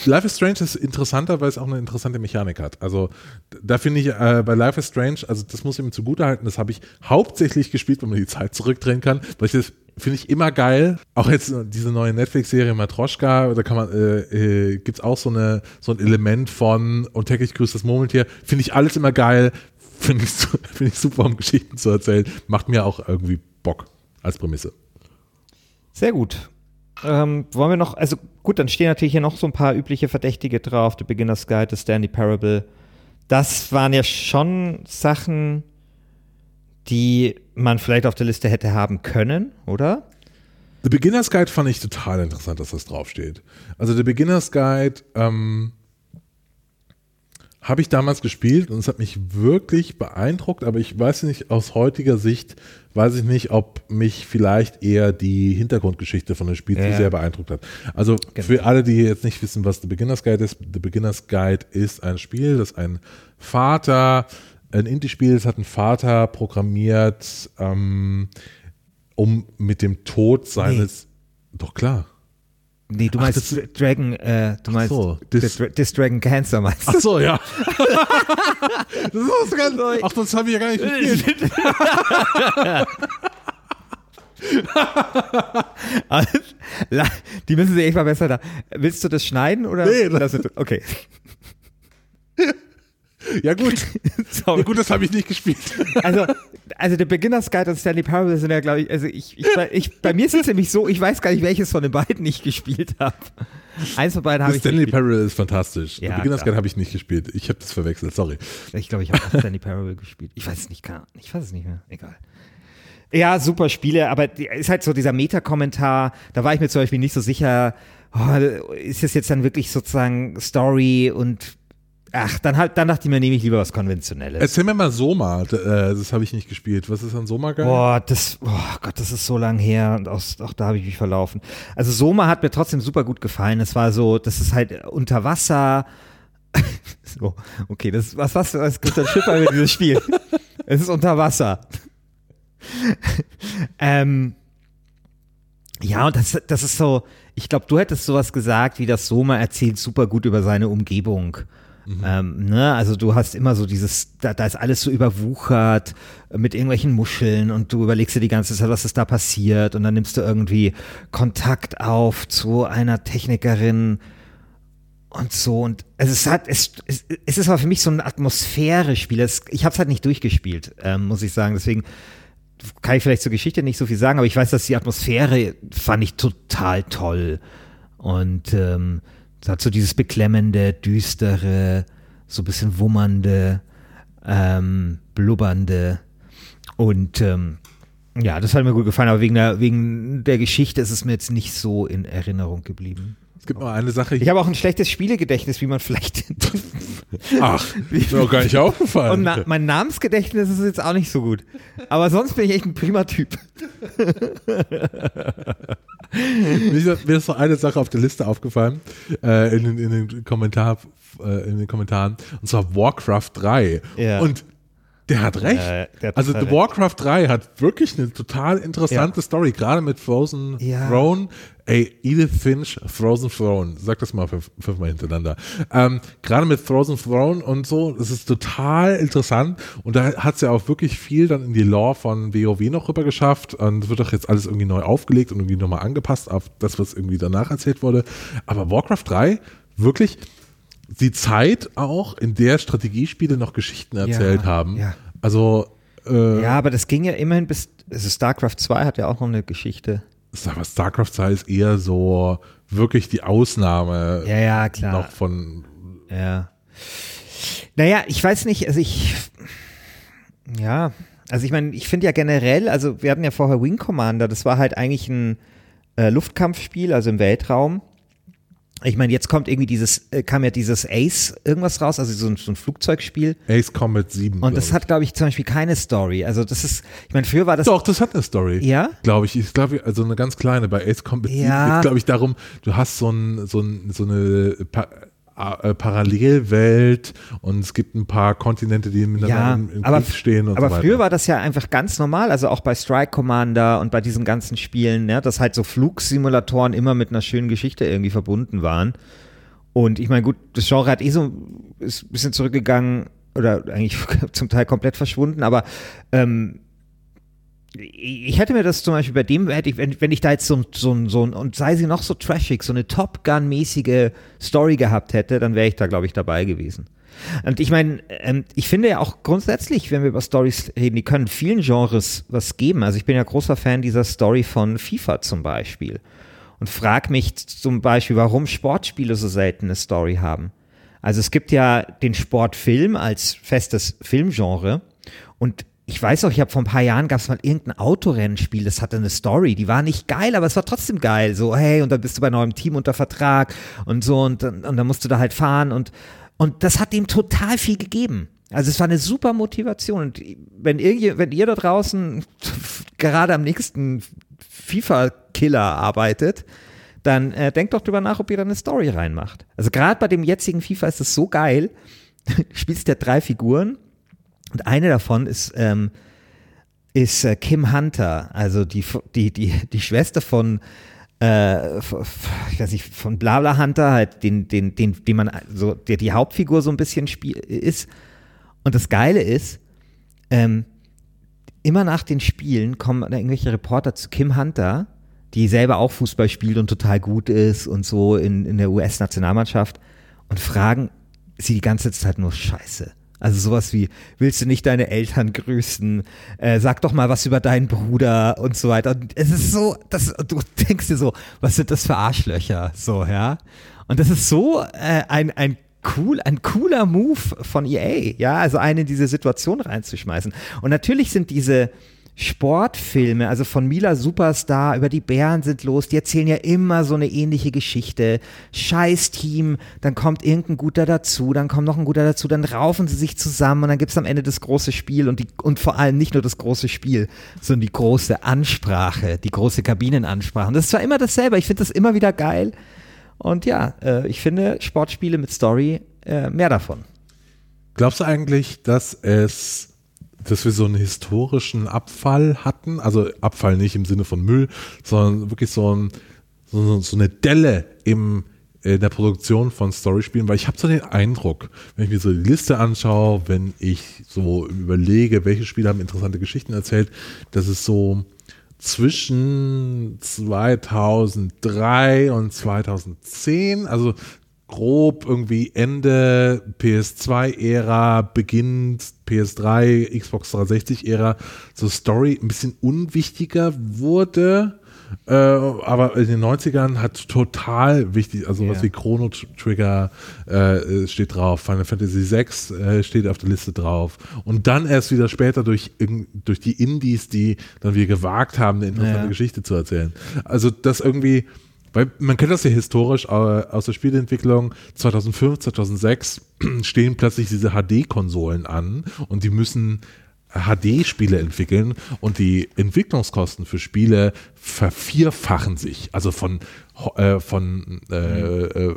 Life is Strange ist interessanter, weil es auch eine interessante Mechanik hat. Also da finde ich äh, bei Life is Strange, also das muss ich ihm zugutehalten, das habe ich hauptsächlich gespielt, wenn man die Zeit zurückdrehen kann, weil ich das finde ich immer geil. Auch jetzt diese neue Netflix-Serie Matroschka, da kann man, äh, äh, gibt es auch so, eine, so ein Element von und täglich grüßt das Murmeltier. Finde ich alles immer geil. Finde ich, finde ich super, um Geschichten zu erzählen. Macht mir auch irgendwie Bock als Prämisse. Sehr gut. Ähm, wollen wir noch, also gut, dann stehen natürlich hier noch so ein paar übliche Verdächtige drauf. The Beginner's Guide, The Stanley Parable. Das waren ja schon Sachen, die man vielleicht auf der Liste hätte haben können, oder? The Beginner's Guide fand ich total interessant, dass das draufsteht. Also The Beginner's Guide ähm, habe ich damals gespielt und es hat mich wirklich beeindruckt, aber ich weiß nicht, aus heutiger Sicht weiß ich nicht, ob mich vielleicht eher die Hintergrundgeschichte von dem Spiel Ja. zu sehr beeindruckt hat. Also für alle, die jetzt nicht wissen, was The Beginner's Guide ist, The Beginner's Guide ist ein Spiel, das ein Vater, ein Indie-Spiel, das hat ein Vater programmiert, ähm, um mit dem Tod seines, doch klar. Nee, du Ach, meinst das- Dra- Dragon, äh, du meinst so, Dis, Dis- Dis Dragon Cancer meinst du? Ach so, ja. das ist ganz, ach, das habe ich ja gar nicht gespielt. Also, Die müssen sich echt mal besser da. Willst du das schneiden oder? Nee, Lass es- okay. Ja gut, Sorry. ja, gut, das habe ich nicht gespielt. Also, also der Beginner's Guide und Stanley Parable sind ja, glaube ich, also ich, ich, ich, bei mir ist es nämlich so, ich weiß gar nicht, welches von den beiden ich gespielt habe. Eins von beiden habe ich Stanley. Parable ist fantastisch. Ja, Beginner's. Guide habe ich nicht gespielt. Ich habe das verwechselt, sorry. Ich glaube, ich habe auch Stanley Parable gespielt. Ich weiß es nicht, Ahnung. ich weiß es nicht mehr. Egal. Ja, super Spiele, aber ist halt so dieser Meta-Kommentar, da war ich mir zum Beispiel nicht so sicher, oh, ist das jetzt dann wirklich sozusagen Story und ach, dann halt, dann dachte ich mir, nehme ich lieber was Konventionelles. Erzähl mir mal Soma, äh, das habe ich nicht gespielt. Was ist an Soma geil? Boah, das, oh Gott, das ist so lang her und auch, auch da habe ich mich verlaufen. Also Soma hat mir trotzdem super gut gefallen. Es war so, das ist halt unter Wasser. so, okay, das was was was Christian Schiffer über dieses Spiel. Es ist unter Wasser. ähm, ja, und das, das ist so, ich glaube, du hättest sowas gesagt, wie das Soma erzählt super gut über seine Umgebung. Ähm, ne? Also du hast immer so dieses, da, da ist alles so überwuchert äh, mit irgendwelchen Muscheln und du überlegst dir die ganze Zeit, was ist da passiert und dann nimmst du irgendwie Kontakt auf zu einer Technikerin und so und also es hat es, es, es ist aber für mich so ein Atmosphäre-Spiel. Es, ich habe es halt nicht durchgespielt, ähm, muss ich sagen. Deswegen kann ich vielleicht zur Geschichte nicht so viel sagen, aber ich weiß, dass die Atmosphäre fand ich total toll. Und ähm, es hat so dieses beklemmende, düstere, so ein bisschen wummernde, ähm, blubbernde. Und ähm, ja, das hat mir gut gefallen, aber wegen der, wegen der Geschichte ist es mir jetzt nicht so in Erinnerung geblieben. Es gibt noch eine Sache. Ich habe auch ein schlechtes Spielegedächtnis, wie man vielleicht. Ach, ist mir auch gar nicht aufgefallen. Und na, mein Namensgedächtnis ist jetzt auch nicht so gut. Aber sonst bin ich echt ein prima Typ. Mir ist- noch eine Sache auf der Liste aufgefallen, äh, in, den- in, den Kommentar, äh, in den Kommentaren, und zwar Warcraft 3. Ja. Und der hat recht. Ja, der hat also The Warcraft 3 hat wirklich eine total interessante Story, gerade mit Frozen Ja. Throne. Ey, Edith Finch, Frozen Throne, sag das mal fünf, fünfmal hintereinander. Ähm, gerade mit Frozen Throne und so, das ist total interessant und da hat sie ja auch wirklich viel dann in die Lore von WoW noch rüber geschafft und es wird doch jetzt alles irgendwie neu aufgelegt und irgendwie nochmal angepasst auf das, was irgendwie danach erzählt wurde. Aber Warcraft 3, wirklich die Zeit auch, in der Strategiespiele noch Geschichten erzählt haben. ja. Also, äh, Ja, aber das ging ja immerhin bis. Also StarCraft 2 hat ja auch noch eine Geschichte. StarCraft 2 ist eher so wirklich die Ausnahme Ja, ja, klar. noch von Ja. Naja, ich weiß nicht, also ich, ja, also ich meine, ich finde ja generell, also wir hatten ja vorher Wing Commander, das war halt eigentlich ein äh, Luftkampfspiel, also im Weltraum. Ich meine, jetzt kommt irgendwie dieses, äh, kam ja dieses Ace irgendwas raus, also so ein, so ein Flugzeugspiel. Ace Combat 7. Und das glaub hat, glaube ich, zum Beispiel keine Story. Also das ist, ich meine, früher war das. Doch, das hat eine Story. Ja? Glaube ich. Ich glaube, also eine ganz kleine. Bei Ace Combat 7 Ja. geht, glaube ich, darum, du hast so, ein, so, ein, so eine äh, Parallelwelt und es gibt ein paar Kontinente, die miteinander Ja, im, im aber, Krieg stehen und aber so weiter. früher war das ja einfach ganz normal, also auch bei Strike Commander und bei diesen ganzen Spielen, ne, dass halt so Flugsimulatoren immer mit einer schönen Geschichte irgendwie verbunden waren. Und ich meine, gut, das Genre hat eh so, ist ein bisschen zurückgegangen oder eigentlich zum Teil komplett verschwunden, aber ähm, ich hätte mir das zum Beispiel bei dem, hätte ich, wenn, wenn ich da jetzt so, ein- so, ein- so und sei sie noch so trashig, so eine Top Gun-mäßige Story gehabt hätte, dann wäre ich da, glaube ich, dabei gewesen. Und ich meine, ähm, ich finde ja auch grundsätzlich, wenn wir über Stories reden, die können vielen Genres was geben. Also ich bin ja großer Fan dieser Story von FIFA zum Beispiel. Und frag mich zum Beispiel, warum Sportspiele so selten eine Story haben. Also es gibt ja den Sportfilm als festes Filmgenre und ich weiß auch, ich habe vor ein paar Jahren gab es mal irgendein Autorennspiel, das hatte eine Story, die war nicht geil, aber es war trotzdem geil. So, hey, und dann bist du bei neuem Team unter Vertrag und so und, dann- und dann musst du da halt fahren und, und das hat dem total viel gegeben. Also es war eine super Motivation. Und wenn wenn ihr da draußen gerade am nächsten FIFA-Killer arbeitet, dann äh, denkt doch drüber nach, ob ihr da eine Story reinmacht. Also gerade bei dem jetzigen FIFA ist es so geil. Du spielst ja drei Figuren und eine davon ist, ähm, ist äh, Kim Hunter, also die, die, die, die Schwester von, äh, ich weiß nicht, von Blabla Hunter, halt den, den, den, den man, so, der die Hauptfigur so ein bisschen spiel, ist. Und das Geile ist, ähm, immer nach den Spielen kommen irgendwelche Reporter zu Kim Hunter, die selber auch Fußball spielt und total gut ist und so in, in der US-Nationalmannschaft und fragen sie die ganze Zeit nur Scheiße. Also sowas wie, willst du nicht deine Eltern grüßen? Äh, sag doch mal was über deinen Bruder und so weiter. Und es ist so, das, du denkst dir so, was sind das für Arschlöcher? So, ja. Und das ist so äh, ein, ein cool, ein cooler Move von EA, ja, also einen in diese Situation reinzuschmeißen. Und natürlich sind diese Sportfilme, also von Mila Superstar über die Bären sind los, die erzählen ja immer so eine ähnliche Geschichte. Scheiß Team, dann kommt irgendein guter dazu, dann kommt noch ein guter dazu, dann raufen sie sich zusammen und dann gibt's am Ende das große Spiel und die, und vor allem nicht nur das große Spiel, sondern die große Ansprache, die große Kabinenansprache. Und das ist zwar immer dasselbe, ich finde das immer wieder geil. Und ja, äh, ich finde Sportspiele mit Story äh, mehr davon. Glaubst du eigentlich, dass es, dass wir so einen historischen Abfall hatten? Also Abfall nicht im Sinne von Müll, sondern wirklich so, ein, so, so eine Delle im, in der Produktion von Storyspielen, weil ich habe so den Eindruck, wenn ich mir so die Liste anschaue, wenn ich so überlege, welche Spiele haben interessante Geschichten erzählt, dass es so zwischen 2003 und 2010, also grob irgendwie Ende PS2-Ära, beginnt PS3, Xbox 360-Ära, so Story ein bisschen unwichtiger wurde. Äh, aber in den 90ern hat total wichtig, also was Ja. wie Chrono Trigger äh, steht drauf, Final Fantasy VI äh, steht auf der Liste drauf. Und dann erst wieder später durch, durch die Indies, die dann wieder gewagt haben, eine interessante Ja. Geschichte zu erzählen. Also das irgendwie, weil man kennt das ja historisch äh, aus der Spieleentwicklung. 2005, 2006 stehen plötzlich diese HD-Konsolen an und die müssen HD-Spiele entwickeln und die Entwicklungskosten für Spiele vervierfachen sich. Also von, äh, von, äh, äh,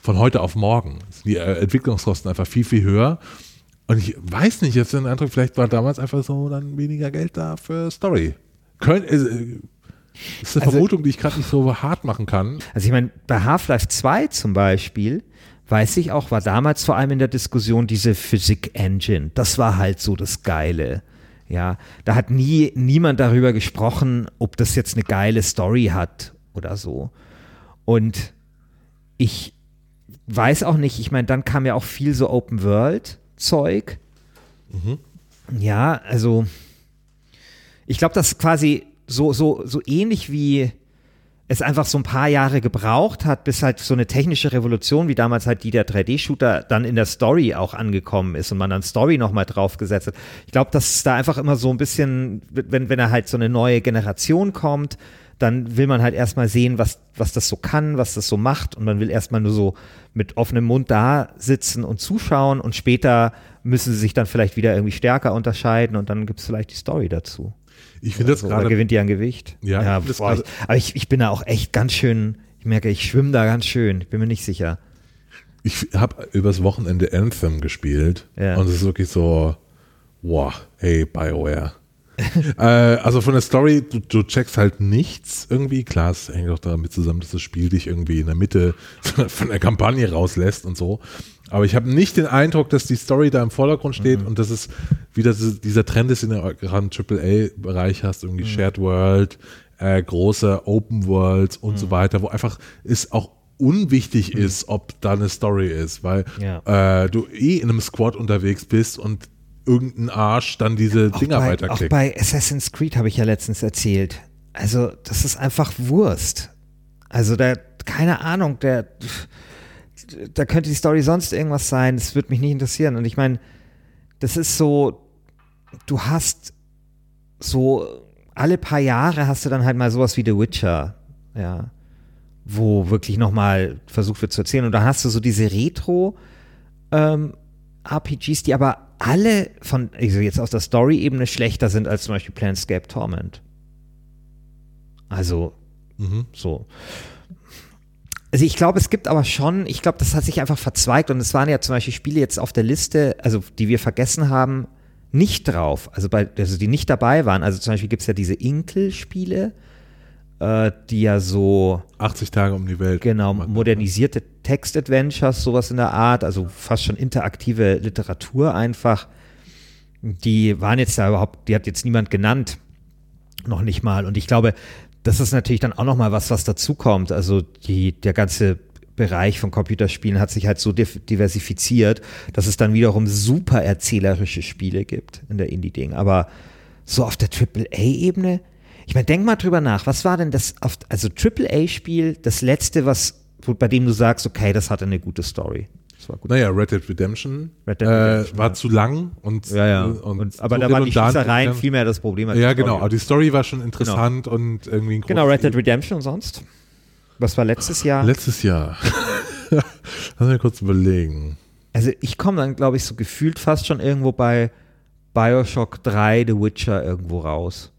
von heute auf morgen. sind Die äh, Entwicklungskosten einfach viel, viel höher. Und ich weiß nicht, jetzt den Eindruck, vielleicht war damals einfach so dann weniger Geld da für Story. Könnt, äh, das ist eine Also- Vermutung, die ich gerade nicht so hart machen kann. Also ich meine, bei Half-Life 2 zum Beispiel, weiß ich auch, war damals vor allem in der Diskussion diese Physik-Engine. Das war halt so das Geile. Ja, da hat nie niemand darüber gesprochen, ob das jetzt eine geile Story hat oder so. Und ich weiß auch nicht, ich meine, dann kam ja auch viel so Open-World-Zeug. Ja, also ich glaube, das ist quasi so, so, so ähnlich wie es einfach so ein paar Jahre gebraucht hat, bis halt so eine technische Revolution wie damals halt die der 3D-Shooter dann in der Story auch angekommen ist und man dann Story nochmal draufgesetzt hat. Ich glaube, dass es da einfach immer so ein bisschen, wenn, wenn er halt so eine neue Generation kommt, dann will man halt erstmal sehen, was, was das so kann, was das so macht und man will erstmal nur so mit offenem Mund da sitzen und zuschauen und später müssen sie sich dann vielleicht wieder irgendwie stärker unterscheiden und dann gibt es vielleicht die Story dazu. Ich finde das so, gerade. Gewinnt die an Gewicht? Ja, ja ich das boah, ich, aber ich, ich bin da auch echt ganz schön, ich merke, ich schwimme da ganz schön. Ich bin mir nicht sicher. Ich habe übers Wochenende Anthem gespielt Ja. und es ist wirklich so, wow, hey, BioWare. äh, also von der Story, du, du checkst halt nichts irgendwie. Klar, es hängt auch damit zusammen, dass das Spiel dich irgendwie in der Mitte von der Kampagne rauslässt und so. Aber ich habe nicht den Eindruck, dass die Story da im Vordergrund steht und dass es wieder so- dieser Trend ist, in der gerade AAA-Bereich hast, irgendwie Shared World, äh, große Open Worlds und so weiter, wo einfach es auch unwichtig ist, ob da eine Story ist, weil Ja. äh, du eh in einem Squad unterwegs bist und irgendein Arsch dann diese Auch Dinger bei, auch weiterklickt. bei Assassin's Creed habe ich ja letztens erzählt. Also, das ist einfach Wurst. Also, da, keine Ahnung, der, da könnte die Story sonst irgendwas sein. Das würde mich nicht interessieren. Und ich meine, das ist so, du hast so, alle paar Jahre hast du dann halt mal sowas wie The Witcher, ja, wo wirklich nochmal versucht wird zu erzählen. Und dann hast du so diese Retro, ähm, RPGs, die aber alle von, also jetzt aus der Story-Ebene schlechter sind als zum Beispiel Planescape Torment. Also, Mhm. so. Also ich glaube, es gibt aber schon, ich glaube, das hat sich einfach verzweigt und es waren ja zum Beispiel Spiele jetzt auf der Liste, also die wir vergessen haben, nicht drauf. Also bei, also die nicht dabei waren. Also zum Beispiel gibt es ja diese Inkel-Spiele, äh, die ja so 80 Tage um die Welt. Genau, modernisierte Text-Adventures, sowas in der Art, also fast schon interaktive Literatur einfach. Die waren jetzt da überhaupt, die hat jetzt niemand genannt, noch nicht mal. Und ich glaube, das ist natürlich dann auch noch mal was, was dazukommt. Also die, der ganze Bereich von Computerspielen hat sich halt so div- diversifiziert, dass es dann wiederum super erzählerische Spiele gibt in der Indie-Ding. Aber so auf der AAA-Ebene, ich meine, denk mal drüber nach, was war denn das, auf, also AAA-Spiel, das letzte, was, bei dem du sagst, okay, das hatte eine gute Story. Das war gut. Naja, Red Dead Redemption, Red Dead äh, Redemption, war ja. zu lang und, Ja, ja. und, Und, aber so da waren die Schießereien und- viel mehr das Problem. Ja, genau, aber die Story war schon interessant und irgendwie ein Genau, Red Dead Redemption und sonst? Was war letztes Jahr? Letztes Jahr. Lass mich kurz überlegen. also ich komme dann, glaube ich, so gefühlt fast schon irgendwo bei Bioshock 3, The Witcher irgendwo raus.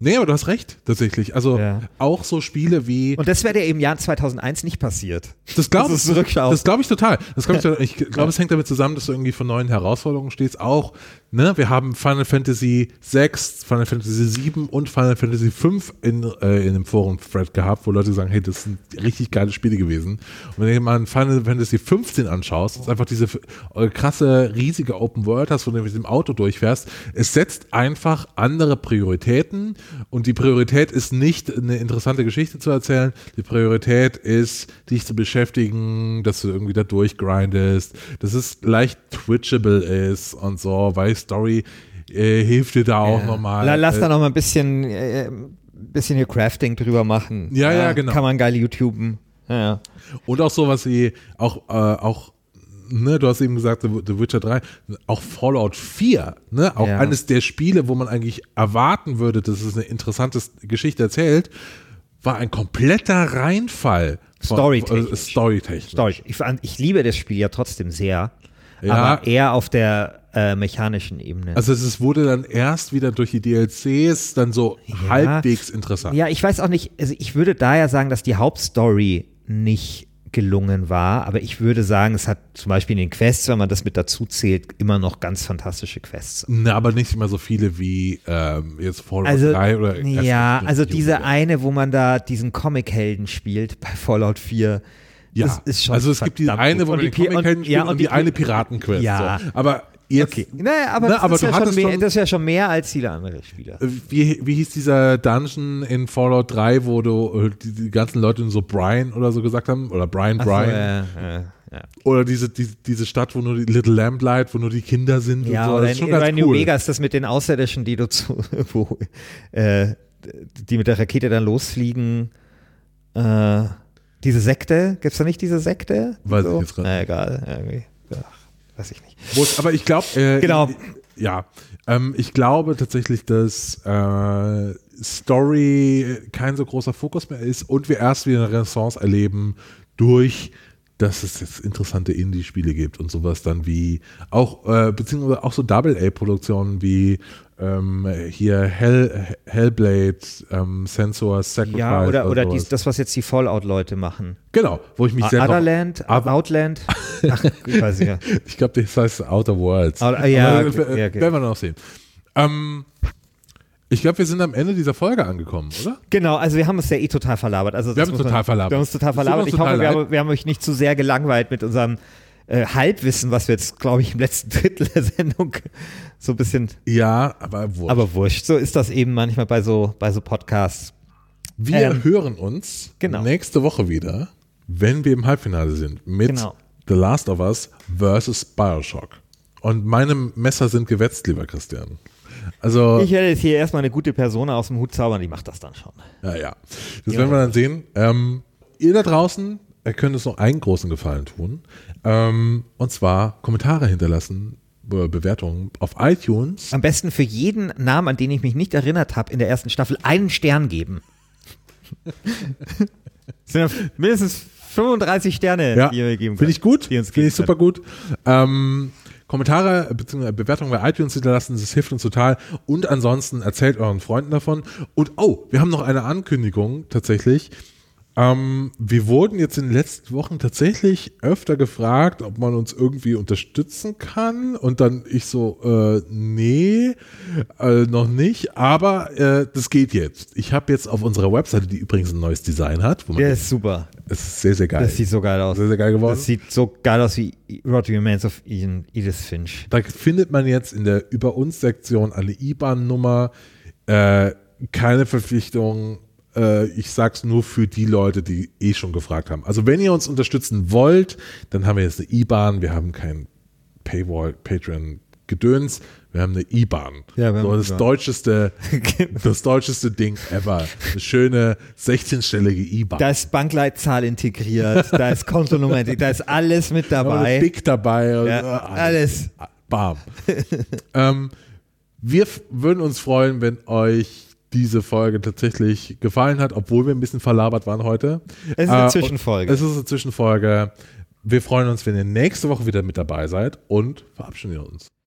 Nee, aber du hast recht, tatsächlich. Also Ja. auch so Spiele wie. Und das wäre dir im Jahr 2001 nicht passiert. Das glaube ich, das glaube ich total. Das glaub ich total. ich glaube, es hängt damit zusammen, dass du irgendwie vor neuen Herausforderungen stehst. Auch, ne, wir haben Final Fantasy 6, Final Fantasy 7 und Final Fantasy 5 in, äh, in dem Forum-Thread gehabt, wo Leute sagen, hey, das sind richtig geile Spiele gewesen. Und wenn du dir mal Final Fantasy 15 anschaust, ist einfach diese äh, krasse, riesige Open World hast, wo du mit dem Auto durchfährst. Es setzt einfach andere Prioritäten und die Priorität ist nicht eine interessante Geschichte zu erzählen. Die Priorität ist, dich zu beschäftigen, dass du irgendwie da durchgrindest, dass es leicht twitchable ist und so, weil Story äh, hilft dir da auch Ja. nochmal. La- Lass äh, da noch mal ein bisschen, äh, bisschen hier Crafting drüber machen. Ja, ja, genau. Kann man geil YouTuben. Ja, ja. Und auch sowas wie, auch, äh, auch, ne, du hast eben gesagt, The, Witcher 3, auch Fallout 4, ne, auch Ja. eines der Spiele, wo man eigentlich erwarten würde, dass es eine interessante Geschichte erzählt, war ein kompletter Reinfall. von- Storytechnisch. äh, Storytechnisch. Story. Ich, ich liebe das Spiel ja trotzdem sehr. Ja. Aber eher auf der äh, mechanischen Ebene. Also es wurde dann erst wieder durch die DLCs dann so halbwegs interessant. Ja, ich weiß auch nicht, also ich würde daher sagen, dass die Hauptstory nicht gelungen war, aber ich würde sagen, es hat zum Beispiel in den Quests, wenn man das mit dazu zählt, immer noch ganz fantastische Quests. Na, aber nicht immer so viele wie ähm, jetzt Fallout Also, 3 oder ja, also diese eine eine, wo man da diesen Comic-Helden spielt bei Fallout 4, Ja, das ist schon also es gibt die eine, wo Und man die Comic-Helden und- spielt ja, und, und die, die eine Pi- Piratenquest. Ja. So. Aber jetzt, Okay, naja, aber, Ne, das, aber ist du ja mehr, schon- das ist ja schon mehr als viele andere Spieler. äh, wie, wie hieß dieser Dungeon in Fallout 3, wo du äh, die, die ganzen Leute so Brian oder so gesagt haben? Oder Brian Ach so, Brian? ja, ja, ja. Oder diese, die, diese Stadt, wo nur die Little Lamplight, wo nur die Kinder sind Ja, und so. oder Das in, ist schon oder ganz in New cool. Vegas, das mit den Außerirdischen, die du zu, wo, äh, die mit der Rakete dann losfliegen Äh, diese Sekte, gibt es da nicht diese Sekte? Weiß so? ich jetzt gerade Na, egal, irgendwie. Ach, weiß ich nicht. Aber ich glaube, äh, Genau. Ja, ähm, ich glaube tatsächlich, dass äh, Story kein so großer Fokus mehr ist und wir erst wieder eine Renaissance erleben durch dass es jetzt interessante Indie-Spiele gibt und sowas dann wie auch, äh, beziehungsweise auch so Double-A-Produktionen wie ähm, hier Hell, Hellblade, ähm, Sensor, Sacrifice. Ja, oder, oder sowas. dies, das, was jetzt die Fallout-Leute machen. Genau, wo ich mich sehr Otherland, Aber- Outland. Ach, ich weiß nicht. Ich glaube, das heißt Outer Worlds. Outer- ja, Aber, okay, äh, okay. Werden wir noch sehen. Ähm, ich glaube, wir sind am Ende dieser Folge angekommen, oder? Genau, also wir haben uns ja eh total verlabert. Also Wir haben uns total verlabert. Wir haben uns total verlabert. Ich hoffe, wir haben, wir haben euch nicht zu sehr gelangweilt mit unserem äh, Halbwissen, was wir jetzt, glaube ich, im letzten Drittel der Sendung so ein bisschen, Ja, aber wurscht. aber wurscht. So ist das eben manchmal bei so, bei so Podcasts. wir ähm, hören uns genau. nächste Woche wieder, wenn wir im Halbfinale sind, mit Genau. The Last of Us versus Bioshock. Und meine Messer sind gewetzt, lieber Christian. Also, Ich werde jetzt hier erstmal eine gute Person aus dem Hut zaubern, die macht das dann schon. ja, ja. Das Ja. werden wir dann sehen. Ähm, ihr da draußen, ihr könnt uns noch einen großen Gefallen tun. Ähm, und zwar Kommentare hinterlassen, Be- Bewertungen auf iTunes. Am besten für jeden Namen, an den ich mich nicht erinnert habe, in der ersten Staffel einen Stern geben. Es sind mindestens 35 Sterne, Ja, die ihr geben finde ich gut. Finde ich super gut. Ähm, Kommentare bzw. Bewertungen bei iTunes hinterlassen, das hilft uns total. Und ansonsten erzählt euren Freunden davon. Und oh, wir haben noch eine Ankündigung tatsächlich. Ähm, wir wurden jetzt in den letzten Wochen tatsächlich öfter gefragt, ob man uns irgendwie unterstützen kann. Und dann ich so, äh, nee, äh, noch nicht. Aber äh, das geht jetzt. Ich habe jetzt auf unserer Webseite, die übrigens ein neues Design hat, wo man Der ist super. es ist sehr, sehr geil. Das sieht so geil aus. Sehr, sehr geil geworden. Das sieht so geil aus wie Road Remains of Edith Finch. Da findet man jetzt in der Über uns Sektion eine IBAN-Nummer, äh, keine Verpflichtung. Äh, ich sag's nur für die Leute, die eh schon gefragt haben. Also wenn ihr uns unterstützen wollt, dann haben wir jetzt eine IBAN. Wir haben kein Paywall, Patreon Gedöns. Wir haben eine IBAN. Ja, wir so das IBAN. deutscheste, das deutscheste Ding ever. Eine schöne 16-stellige IBAN. Da ist Bankleitzahl integriert, da ist Kontonummer integriert, da ist alles mit dabei. Big dabei. und, Ja, äh, alles. Bam. ähm, wir würden uns freuen, wenn euch diese Folge tatsächlich gefallen hat, obwohl wir ein bisschen verlabert waren heute. Es ist eine Äh, Zwischenfolge. Es ist eine Zwischenfolge. Wir freuen uns, wenn ihr nächste Woche wieder mit dabei seid und verabschieden uns.